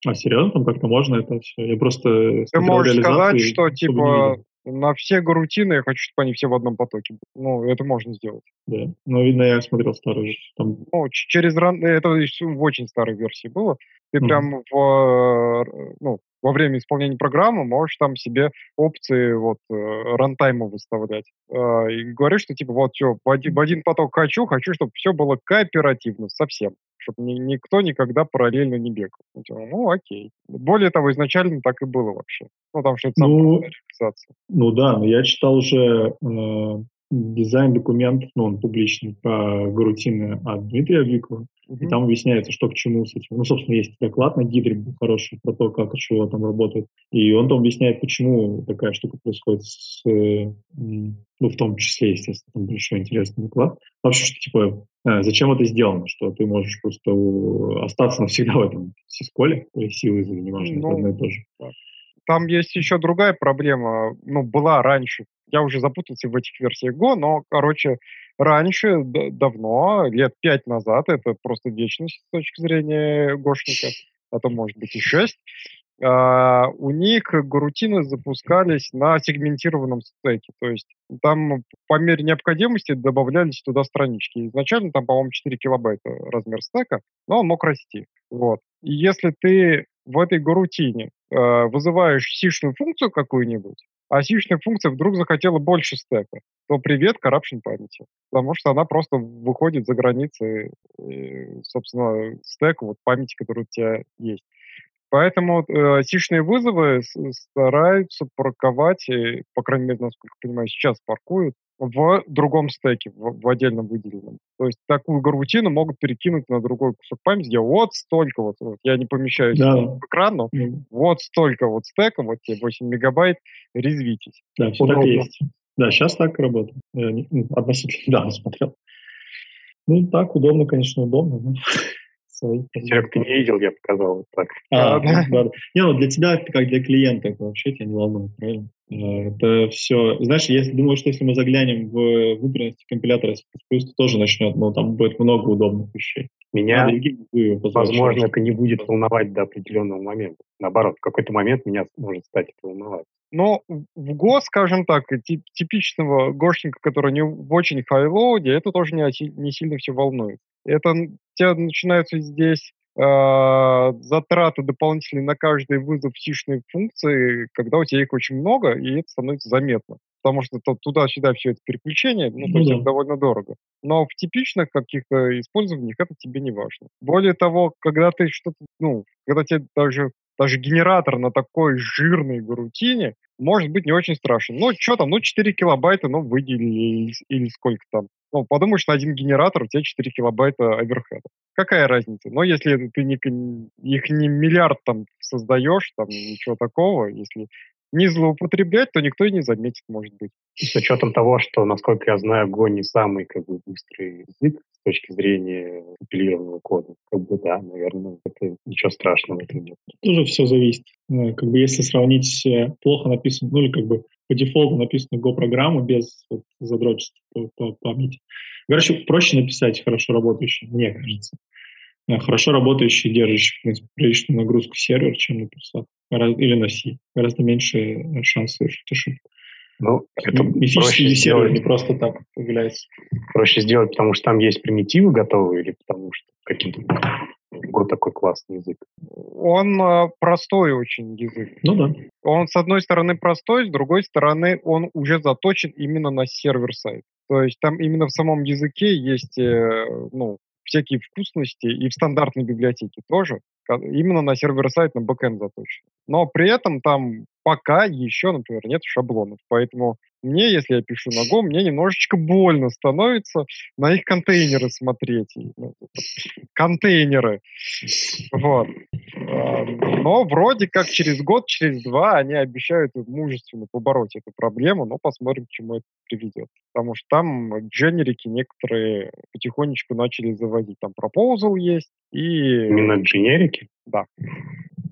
А серьезно, там как-то можно это все? Я просто... Ты можешь сказать, что типа на все гарутины я хочу, чтобы они все в одном потоке были. Ну, это можно сделать. Да. Ну, видно, я смотрел старую. Там... Ну, через ран... Это в очень старой версии было. Ты mm-hmm. прям в, ну, во время исполнения программы можешь там себе опции вот э, рантайма выставлять. Э, и говоришь, что типа вот все, в один, в один поток хочу, хочу, чтобы все было кооперативно совсем чтобы ни, никто никогда параллельно не бегал. Ну, окей. Более того, изначально так и было вообще. Ну, там что-то ну, ну да, но я читал уже э, дизайн-документ, ну, он публичный, по гарутины от Дмитрия uh-huh. и там объясняется, что к чему с этим. Ну, собственно, есть доклад на Гидре был хороший про то, как чего там работает. И он там объясняет, почему такая штука происходит с, э, ну, в том числе, естественно, там большой интересный доклад. Вообще, что, типа, э, зачем это сделано, что ты можешь просто остаться навсегда [LAUGHS] в этом сисколе, или силы, неважно, ну, одно и то же. Там есть еще другая проблема, ну, была раньше, я уже запутался в этих версиях Go, но, короче, раньше, давно, лет пять назад, это просто вечность с точки зрения гошника, а то, может быть, и шесть, у них гарутины запускались на сегментированном стеке. То есть там по мере необходимости добавлялись туда странички. Изначально там, по-моему, 4 килобайта размер стека, но он мог расти. Вот. И если ты в этой гарутине uh, вызываешь сишную функцию какую-нибудь, а сишная функция вдруг захотела больше стека, то привет corruption памяти. Потому что она просто выходит за границы, э, собственно, стека вот памяти, которая у тебя есть. Поэтому э, вызовы стараются парковать, и, по крайней мере, насколько я понимаю, сейчас паркуют в другом стеке, в, в отдельном выделенном. То есть такую гарутину могут перекинуть на другой кусок памяти, где вот столько вот, вот я не помещаюсь да. в экран, но mm. вот столько вот стека, вот тебе 8 мегабайт, резвитесь. Да, все так есть. Да, сейчас так работает. Не, ну, относительно [LAUGHS] недавно смотрел. Ну, так удобно, конечно, удобно. Но свои. Серег, ты не видел, я показал так. А, да. да. Не, ну для тебя, как для клиента, вообще тебя не волнует, правильно? Э, это все... Знаешь, если думаю, что если мы заглянем в внутренности компилятора C++, то тоже начнет, но ну, там будет много удобных вещей. Меня, возможно, это не будет волновать до определенного момента. Наоборот, в какой-то момент меня может стать это волновать. Но в Go, скажем так, типичного гошника, который не в очень хайлоуде, это тоже не, не сильно все волнует. Это у тебя начинаются здесь э, затраты дополнительные на каждый вызов сишной функции, когда у тебя их очень много, и это становится заметно. Потому что туда-сюда все это переключение, ну, то есть да. это довольно дорого. Но в типичных каких-то использованиях это тебе не важно. Более того, когда ты что-то, ну, когда тебе даже даже генератор на такой жирной гарутине может быть не очень страшен. Ну, что там, ну, 4 килобайта, ну, выделили или, или сколько там. Ну, подумаешь, на один генератор у тебя 4 килобайта оверхеда. Какая разница? Но если ты не, их не миллиард там создаешь, там ничего такого, если не злоупотреблять, то никто и не заметит, может быть. С учетом того, что, насколько я знаю, Go не самый как бы, быстрый язык с точки зрения компилированного кода, как бы да, наверное, это ничего страшного в этом нет. Тоже все зависит. Ну, как бы если сравнить плохо написанную, ну или как бы по дефолту написанную Go-программу без вот, задрочества по, по памяти. Короче, проще написать хорошо работающий, мне кажется. Э, хорошо работающий, держащий, в принципе, приличную нагрузку сервер, чем на Pulsar или на C. Гораздо меньше э, шанс совершить ошибку. Ну, это Мифический сервер не просто так появляется. Проще сделать, потому что там есть примитивы готовые, или потому что каким-то Go такой классный язык? Он э, простой очень язык. Ну да. Он, с одной стороны, простой, с другой стороны, он уже заточен именно на server-side. То есть там именно в самом языке есть э, ну, всякие вкусности, и в стандартной библиотеке тоже, именно на server-side, на бэкэнд заточен. Но при этом там пока еще, например, нет шаблонов. Поэтому мне, если я пишу на Go, мне немножечко больно становится на их контейнеры смотреть. Ну, контейнеры. Вот. А, но вроде как через год, через два они обещают мужественно побороть эту проблему, но посмотрим, к чему это приведет. Потому что там дженерики некоторые потихонечку начали заводить. Там Proposal есть и... Именно дженерики? Да.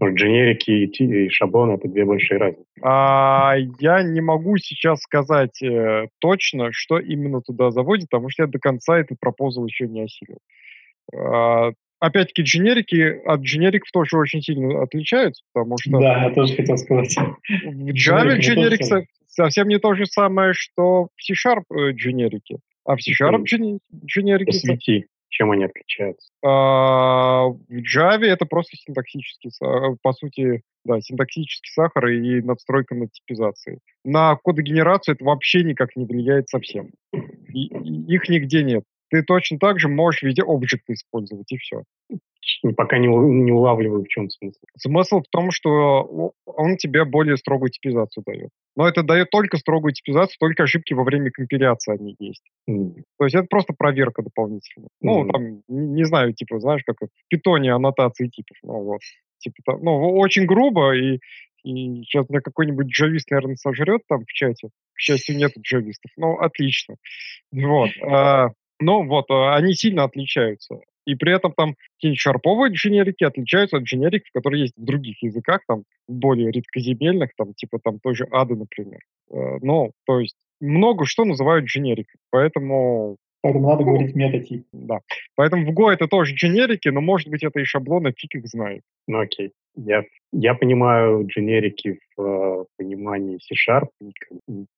Дженерики и, и шаблоны — это две большие разницы. А, я не могу сейчас сказать э, точно, что именно туда заводит, потому что я до конца этот пропозал еще не осилил. А, опять-таки, дженерики от дженериков тоже очень сильно отличаются, потому что... Да, я тоже хотел сказать. В Java дженерик совсем не то же самое, что в C-Sharp э, дженерики. А в C-Sharp дженерики... Посвяти, чем они отличаются? А, в Java это просто синтаксический, по сути, да, синтаксический сахар и надстройка над типизацией. На кодогенерацию это вообще никак не влияет совсем. И их нигде нет ты точно так же можешь в виде объекта использовать, и все. Пока не, не улавливаю, в чем смысл. Смысл в том, что он тебе более строгую типизацию дает. Но это дает только строгую типизацию, только ошибки во время компиляции они есть. Mm. То есть это просто проверка дополнительная. Mm. Ну, там, не, не знаю, типа, знаешь, как в питоне аннотации типов. Ну, вот. Типа, там, ну, очень грубо, и, и сейчас меня какой-нибудь джавист, наверное, сожрет там в чате. К счастью, нет джавистов. Ну, отлично. Вот. А, но вот э, они сильно отличаются. И при этом там какие-нибудь шарповые дженерики отличаются от дженериков, которые есть в других языках, там более редкоземельных, там типа там той же ады, например. Э, ну, то есть много что называют дженерикой. Поэтому Поэтому надо ну, говорить метатип. Да. Поэтому в Go это тоже дженерики, но может быть это и шаблоны, фиг их знает. Ну окей. Я, я понимаю дженерики в э, понимании C-Sharp.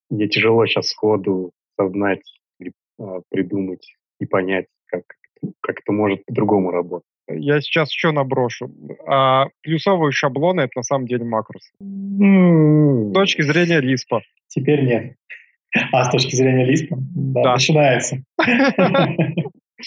Мне тяжело сейчас сходу сознать а, придумать и понять, как, как это может по-другому работать. Я сейчас еще наброшу. А плюсовые шаблоны — это на самом деле макросы. Mm. С точки зрения лиспа. Теперь нет. А с точки зрения лиспа? Да, да. начинается. [LAUGHS]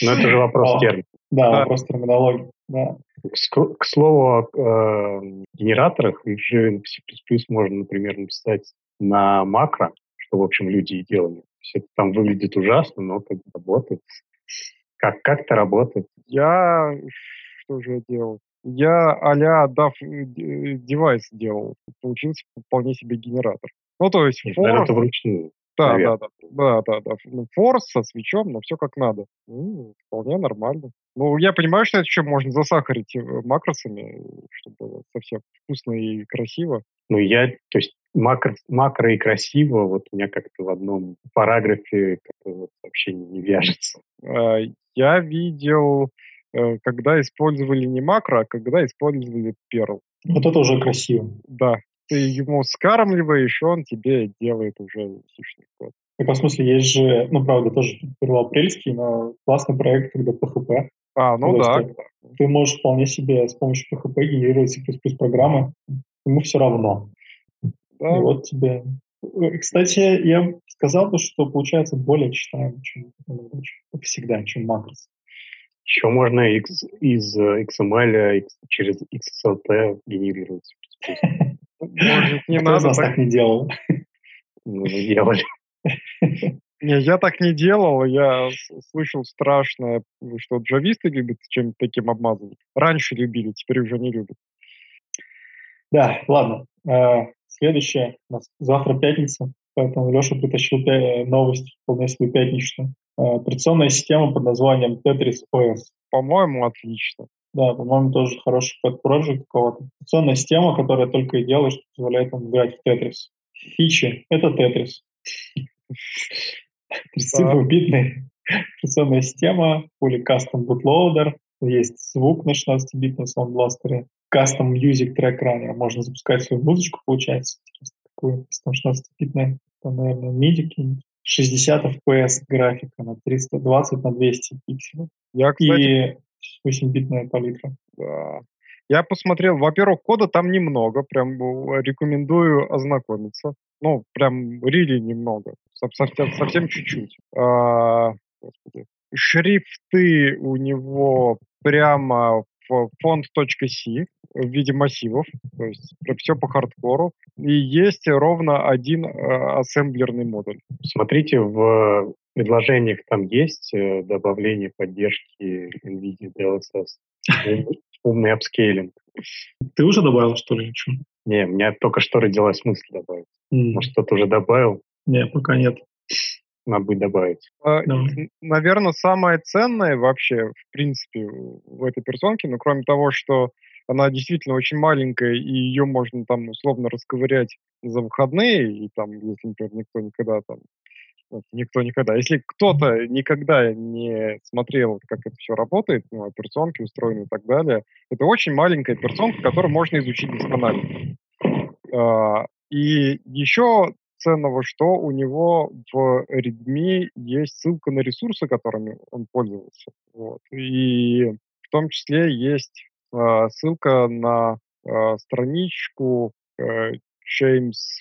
Но это же вопрос термина. Да, вопрос терминологии. К слову о генераторах, их же в C++ можно, например, написать на макро, что, в общем, люди и делали все это там выглядит ужасно, но как работает. Как, как-то работает. Я... Что же я делал? Я а-ля DAF э, девайс делал. Получился вполне себе генератор. Ну, то есть... For... Это вручную. Да, да, да, да, да, да. Ну, форс со свечом, но все как надо. Вполне нормально. Ну, я понимаю, что это еще можно засахарить э, макросами, чтобы было совсем вкусно и красиво. Ну, я, то есть, макро, макро и красиво, вот у меня как-то в одном параграфе вот вообще не вяжется. А, я видел, э, когда использовали не макро, а когда использовали перл. Вот это уже красиво. Да. Ты ему скармливаешь, он тебе делает уже сишный код. Так, в смысле, есть же, ну, правда, тоже первоапрельский, но классный проект, когда PHP. А, ну да. Ты, ты можешь вполне себе с помощью PHP генерировать C++ программы, ему все равно. Да. И вот тебе... Э, кстати, я сказал бы, что получается более читаемо, чем всегда, чем макрос. Еще можно X, из э, XML X, через XSLT генерировать. [LAUGHS] Может, не надо. так... так не делал? [LAUGHS] Мы делали. [LAUGHS] Не, я так не делал. Я слышал страшное, что джависты любят чем-то таким обмазывать. Раньше любили, теперь уже не любят. Да, ладно. Э, следующее. У нас завтра пятница, поэтому Леша притащил новость вполне себе пятничную. Э, операционная система под названием Tetris OS. По-моему, отлично. Да, по-моему, тоже хороший pet project какого-то. Операционная система, которая только и делает, что позволяет вам играть в Tetris. Фичи — это Tetris. 32-битная операционная система, пули custom bootloader, есть звук на 16-битном саундбластере, custom music трек ранее, можно запускать свою музычку, получается, такую 16-битная, там, наверное, MIDI 60 FPS графика на 320 на 200 пикселей. Я, кстати... И 8-битная палитра. Да. Я посмотрел, во-первых, кода там немного, прям рекомендую ознакомиться. Ну, прям рили немного, совсем, совсем чуть-чуть. А. Шрифты у него прямо в font.c в виде массивов, то есть все по хардкору. И есть ровно один э, ассемблерный модуль. Смотрите, в предложениях там есть э, добавление поддержки NVIDIA DLSS, умный апскейлинг. Ты уже добавил, что ли, ничего? Не, у меня только что родилась мысль добавить. Может, кто-то уже добавил? Не, пока нет. Надо будет добавить. А. Наверное, самое ценное вообще, в принципе, в этой персонке, ну, кроме того, что она действительно очень маленькая, и ее можно там условно расковырять за выходные, и там, если, например, никто никогда там никто никогда. Если кто-то никогда не смотрел, как это все работает, ну, операционки устроены и так далее, это очень маленькая операционка, которую можно изучить досконально. А, И еще ценного, что у него в Redmi есть ссылка на ресурсы, которыми он пользовался. Вот. И в том числе есть ссылка на а, страничку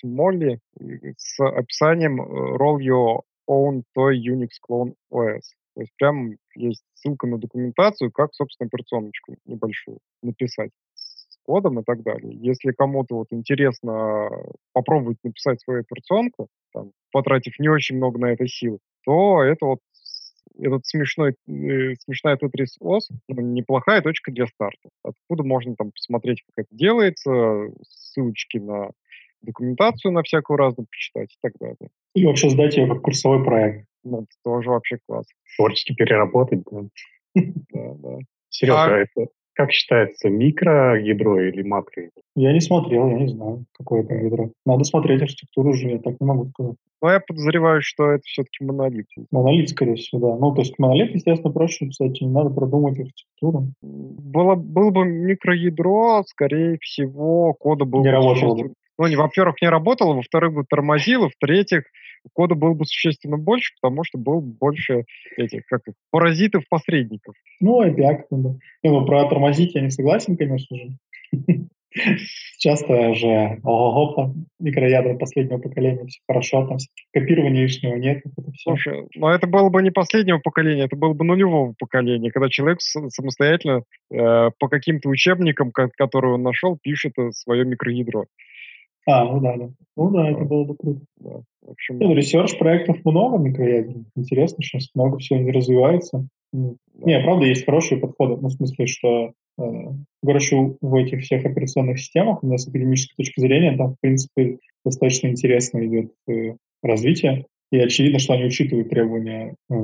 Molly э, с описанием э, Roll Your Own Toy Unix Clone OS. То есть прям есть ссылка на документацию, как, собственно, операционочку небольшую написать с кодом и так далее. Если кому-то вот интересно попробовать написать свою операционку, там, потратив не очень много на это сил, то это вот этот смешной, э, смешная Tetris OS ну, неплохая точка для старта. Откуда можно там посмотреть, как это делается, ссылочки на документацию на всякую разную почитать и так далее. И вообще сдать ее как курсовой проект. Ну, это тоже вообще класс. Творчески переработать, да. Да, да. Серега, А- это как считается, микроядро или макроядро? Я не смотрел, я не знаю, какое это ядро. Надо смотреть архитектуру уже, я так не могу сказать. Но я подозреваю, что это все-таки монолит. Монолит, скорее всего, да. Ну, то есть монолит, естественно, проще написать, не надо продумывать архитектуру. Было, было бы микроядро, скорее всего, кода был Не бы работало бы. Ну, во-первых, не работало, во-вторых, бы тормозило, в-третьих, кода было бы существенно больше, потому что было бы больше этих, как паразитов-посредников. Ну, опять, да. Ну, про тормозить я не согласен, конечно же. [LAUGHS] Часто же ого там микроядра последнего поколения, все хорошо, там копирования лишнего нет, это все. Слушай, но это было бы не последнего поколения, это было бы нулевого поколения, когда человек самостоятельно э, по каким-то учебникам, ко- которые он нашел, пишет свое микроядро. А, ну да, да. Ну да, это было бы круто. Да. В общем, Ну, research проектов много микроядер. Интересно, сейчас много всего развивается. М. да. Не, правда, есть хорошие подходы. Ну, в смысле, что, э, короче, в этих всех операционных системах у меня с академической точки зрения там, в принципе, достаточно интересно идет э, развитие. И очевидно, что они учитывают требования э,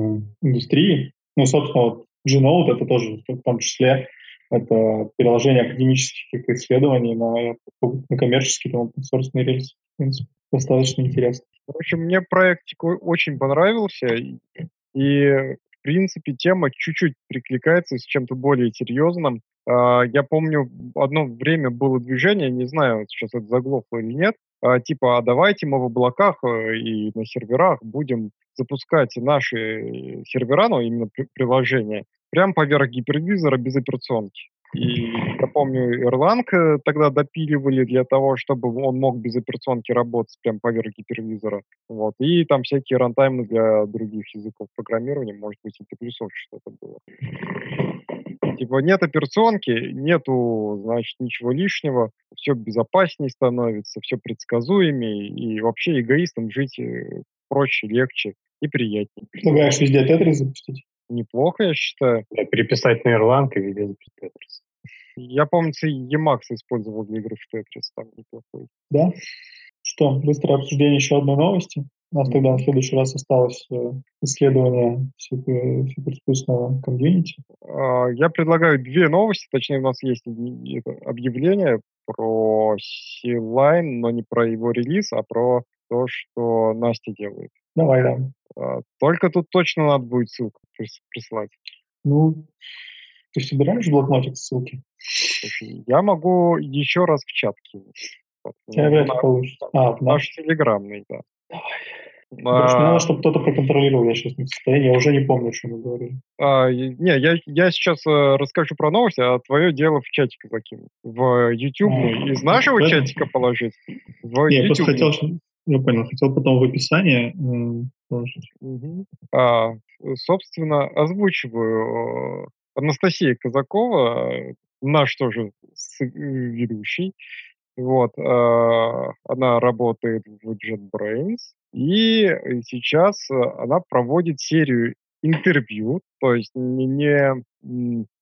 индустрии. Ну, собственно, вот G-Node это тоже в том числе это переложение академических исследований на, на коммерческие, там, source рельсы. В принципе, достаточно интересно. В общем, мне проектик очень понравился, и, в принципе тема чуть-чуть прикликается с чем-то более серьезным. А, Я помню, одно время было движение, не знаю, сейчас это заглохло или нет, а, типа, а давайте мы в облаках э, и на серверах будем запускать наши э, сервера, ну, именно при- приложения, прямо поверх гипервизора без операционки. И я помню, Erlang э, тогда допиливали для того, чтобы он мог без операционки работать прямо поверх гипервизора. Вот. И там всякие рантаймы для других языков программирования, может быть, и C++ что-то было. Типа нет операционки, нету, значит, ничего лишнего, все безопаснее становится, все предсказуемее, и вообще эгоистам жить э, проще, легче и приятнее. Предлагаешь везде тетрис запустить? Неплохо, я считаю. Да, переписать на Erlang и везде Tetris. Я, помню, Emacs использовал для игры в Tetris, там неплохой. Да? Что, быстрое обсуждение еще одной новости. У нас тогда в следующий раз осталось э, исследование суперспустного комьюнити. А, Я предлагаю две новости, точнее, у нас есть объявление про C-Line, но не про его релиз, а про то, что Настя делает. Давай, да. А, Только тут точно надо будет ссылку прис- прислать. Ну, ты собираешь в блокнотик ссылки? Я могу еще раз в чат кинуть. Я вряд ли получится. А, в Наш наш. телеграмный, да. Короче, мне А, надо, чтобы кто-то проконтролировал. Я сейчас не в состоянии. Я уже не помню, что мы говорили. а, не, я, я сейчас э, расскажу про новости, а твое дело в чатик закину. В YouTube А, из нашего да? чатика положить. В Не, я просто хотел, что- я понял, хотел потом в описании положить. Мгм. А, собственно, озвучиваю э, Анастасия Казакова, э, наш тоже э, ведущий. Вот, э, она работает в JetBrains, и сейчас она проводит серию интервью, то есть не, не,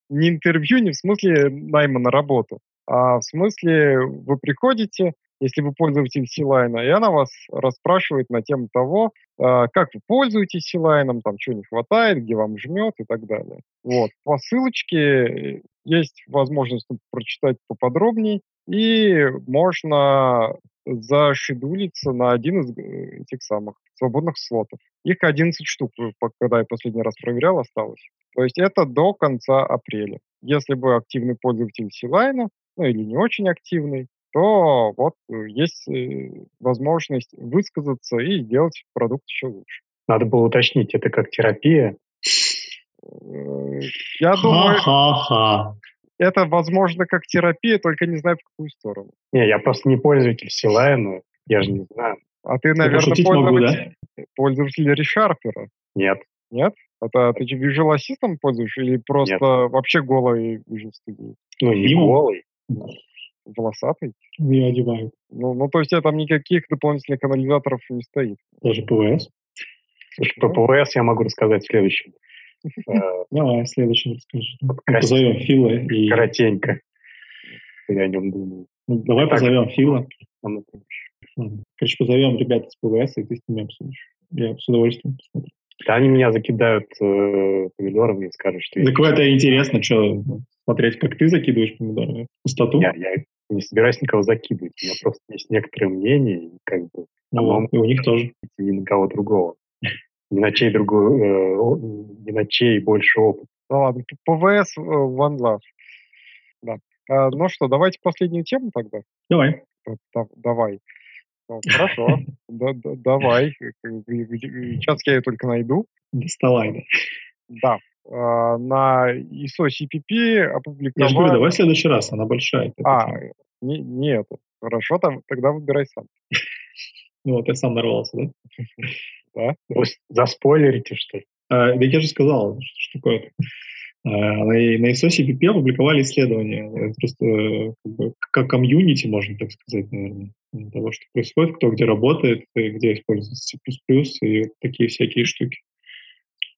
не интервью не в смысле найма на работу, А в смысле, вы приходите, если вы пользователь Силайна, и она вас расспрашивает на тему того, а, как вы пользуетесь Силайном, там, чего не хватает, где вам жмет и так далее. Вот. По ссылочке есть возможность прочитать поподробнее, и можно зашедулиться на один из э, этих самых свободных слотов. Их 11 штук, э, когда я последний раз проверял, осталось. То есть это до конца апреля. Если вы активный пользователь Силайна, ну или не очень активный, то вот э, есть возможность высказаться и сделать продукт еще лучше. Надо было уточнить, это как терапия? Я думаю... Ха-ха-ха это, возможно, как терапия, только не знаю, в какую сторону. Не, я просто не пользователь Силайна, я же не знаю. А ты, наверное, пользователь, могу, да? пользователь ReSharper а. Нет. Нет? Это ты Visual Assistant пользуешь или просто Нет. вообще голый Visual Studio? Ну, не голый. Волосатый? Не одеваю. Ну, ну, то есть там никаких дополнительных анализаторов не стоит. Даже PVS? Слушай, про PVS я могу рассказать следующее. [LAUGHS] Э, Давай, следующий расскажи. Позовем Фила и... Коротенько. Я о нем думаю. Ну, давай позовем Фила. Короче, позовем ребят из PVS, и ты с ними обсудишь. Я с удовольствием посмотрю. Да они меня закидают э, помидорами и скажут, что... Так я... это интересно, что смотреть, как ты закидываешь помидорами? Пустоту? Я, я не собираюсь никого закидывать. У меня просто есть некоторые мнения, как бы... Ну, и у них тоже. [LAUGHS] Не на кого другого ни на чей другой, э, ни на чей больше опыт. Ну ладно, PVS э, One Love. Да. А, ну что, давайте последнюю тему тогда. Давай. Да, давай. Ну, хорошо, [LAUGHS] да, да, давай. Сейчас я ее только найду. Доставай, да. А, на ISO CPP опубликовали... Я же говорю, давай в следующий раз, она большая. А, не, не это. Хорошо, там, тогда выбирай сам. Ну вот, я сам нарвался, да? [LAUGHS] Да? Заспойлерите, что ли? А, да я же сказал, что такое а, на, ISO CPP опубликовали исследование. Это просто как, бы, как комьюнити, можно так сказать, наверное, того, что происходит, кто где работает, где используется C++, и вот такие всякие штуки.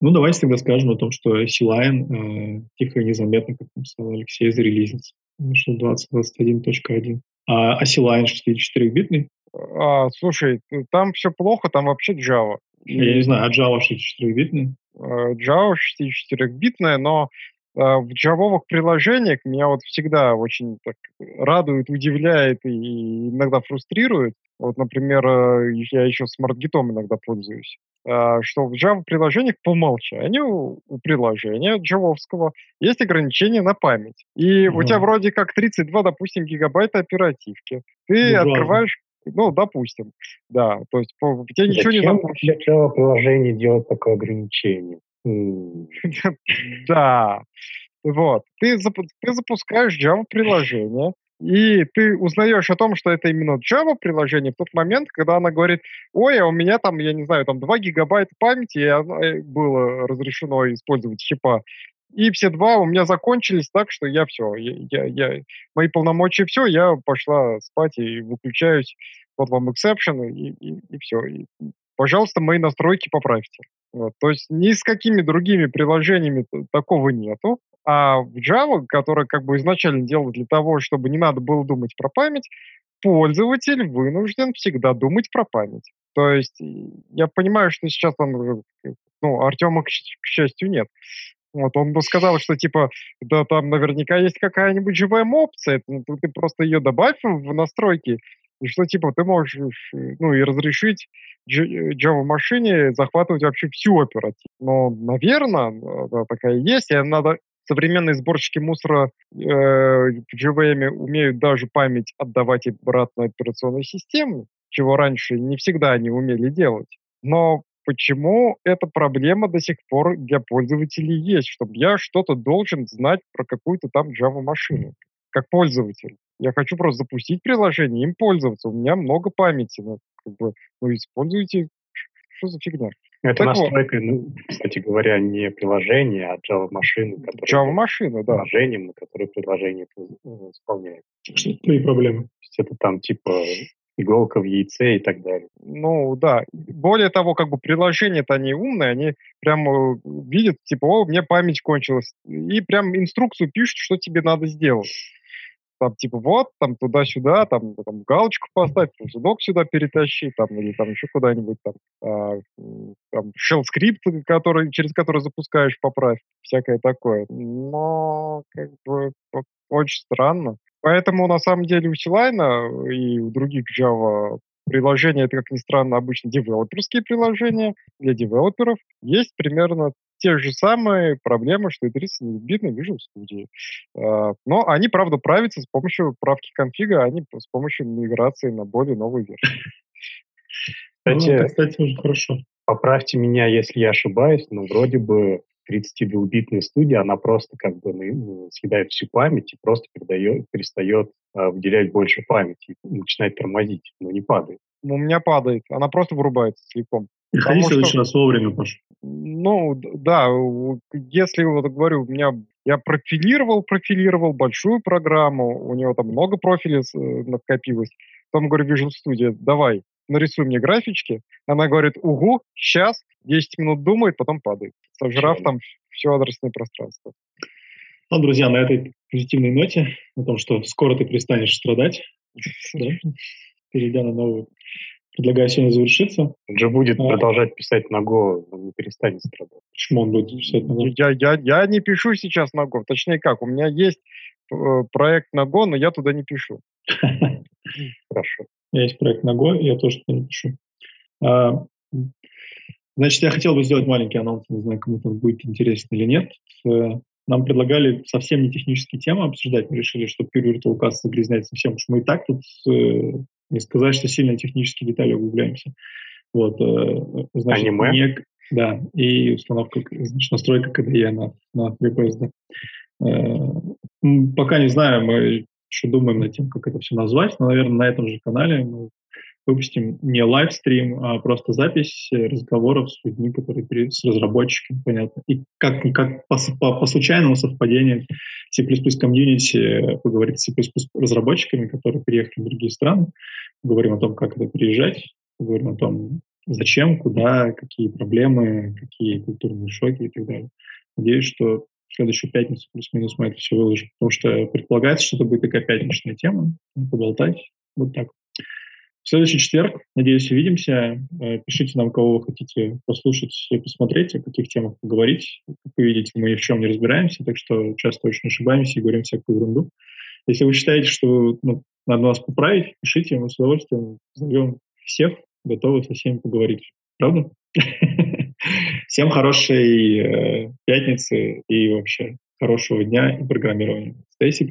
Ну, давайте тогда скажем о том, что C-Line э, тихо и незаметно, как написал Алексей, зарелизится. Что 2021.1. А, а C-Line 64-битный а, слушай, там все плохо, там вообще Java. Я не знаю, а Java 64-битная? Java 64-битная, но а, в джавовых приложениях меня вот всегда очень так радует, удивляет и иногда фрустрирует. Вот, например, э, я еще смарт-гитом иногда пользуюсь. А, что в Java приложениях по умолчанию у приложения джавовского есть ограничения на память. И угу. у тебя вроде как 32, допустим, гигабайта оперативки. Ты ну, открываешь ну, допустим, да. То есть по, тебе ничего не запустишь. Для чего приложение делать такое ограничение? [LAUGHS] Да. Вот. Ты, ты запускаешь Java-приложение, и ты узнаешь о том, что это именно Java-приложение в тот момент, когда она говорит, ой, а у меня там, я не знаю, там 2 гигабайта памяти, и э, было разрешено использовать чипа и все два у меня закончились так, что я все, я, я, мои полномочия все, я пошла спать и выключаюсь, вот вам exception, и, и, и все. И, пожалуйста, мои настройки поправьте. Вот. То есть ни с какими другими приложениями такого нету. А в Java, которая как бы изначально делалась для того, чтобы не надо было думать про память, пользователь вынужден всегда думать про память. То есть я понимаю, что сейчас он, ну, Артема, к, к счастью, нет. Вот, он бы сказал, что типа, да там наверняка есть какая-нибудь живая опция, ну, ты просто ее добавь в настройки, и что типа ты можешь, ну, и разрешить Java машине захватывать вообще всю оперативу. Но, наверное, да, такая есть, и надо современные сборщики мусора э, в JVM умеют даже память отдавать обратно операционной системе, чего раньше не всегда они умели делать. Но почему эта проблема до сих пор для пользователей есть, чтобы я что-то должен знать про какую-то там Java-машину, как пользователь. Я хочу просто запустить приложение, им пользоваться. У меня много памяти. Ну, как бы, ну используйте. Что за фигня? Это так настройка, вот. ну, кстати говоря, не приложение, а Java-машины. Java-машина, да. Приложением, на которое приложение исполняет. Что твои проблемы? То есть это там типа иголка в яйце и так далее. Ну да. Более того, как бы приложения-то они умные, они прям э, видят, типа, о, у меня память кончилась. И прям инструкцию пишут, что тебе надо сделать. Там типа вот, там туда-сюда, там, там галочку поставь, судок сюда перетащи, там, или там еще куда-нибудь там, а, там shell скрипт, который, через который запускаешь, поправь, всякое такое. Но как бы очень странно. Поэтому на самом деле у Силайна и у других Java приложения, это, как ни странно, обычно девелоперские приложения для девелоперов, есть примерно те же самые проблемы, что и 30-битной Visual Studio. Но они, правда, правятся с помощью правки конфига, а не с помощью миграции на более новую версию. Кстати, [LAUGHS] ну, это, кстати, уже хорошо. Поправьте меня, если я ошибаюсь, но вроде бы 32-битная студия, она просто как бы ну, съедает всю память и просто передает, перестает а, выделять больше памяти и начинает тормозить, но не падает. У меня падает, она просто вырубается целиком. Приходи в следующий раз вовремя, Паша. Ну, да, если, вот говорю, у меня я профилировал, профилировал большую программу, у него там много профилей э, накопилось. Потом говорю, Visual Studio, давай, нарисуй мне графички. Она говорит, угу, сейчас, 10 минут думает, потом падает, сожрав там все адресное пространство. Ну, друзья, на этой позитивной ноте, о том, что скоро ты перестанешь страдать, [LAUGHS] перейдя на новую Предлагаю сегодня завершиться. Он же будет а. продолжать писать на Go, он не перестанет страдать. Почему он будет писать на Go? Я, я, я не пишу сейчас на Go. Точнее как, у меня есть э, проект на Go, но я туда не пишу. [LAUGHS] Хорошо. У меня есть проект на Go, я тоже туда не пишу. А, значит, я хотел бы сделать маленький анонс, не знаю, кому-то будет интересно или нет. Э, нам предлагали совсем не технические темы обсуждать. Мы решили, что Pure Virtual Cast загрязняет совсем, потому что мы и так тут э, не сказать, что сильно технические детали углубляемся. Вот, э, значит, Аниме? Не, да, и установка, значит, настройка KDE на, на FreeBSD. Э, пока не знаю, мы еще думаем над тем, как это все назвать, но, наверное, на этом же канале мы выпустим не лайвстрим, а просто запись разговоров с людьми, которые с разработчиками, понятно. И как, как по, по, по случайному совпадению C++ комьюнити поговорить с C++ разработчиками, которые приехали в другие страны, говорим о том, как это приезжать, говорим о том, зачем, куда, какие проблемы, какие культурные шоки и так далее. Надеюсь, что в следующую пятницу плюс-минус мы это все выложим, потому что предполагается, что это будет такая пятничная тема, поболтать, вот так. В следующий четверг, надеюсь, увидимся. Э, пишите нам, кого вы хотите послушать и посмотреть, о каких темах поговорить. Как вы видите, мы ни в чем не разбираемся, так что часто очень ошибаемся и говорим всякую ерунду. Если вы считаете, что ну, надо нас поправить, пишите, мы с удовольствием зовем всех, готовы со всеми поговорить. Правда? [LAUGHS] Всем хорошей э, пятницы и вообще хорошего дня и программирования. Stay C++.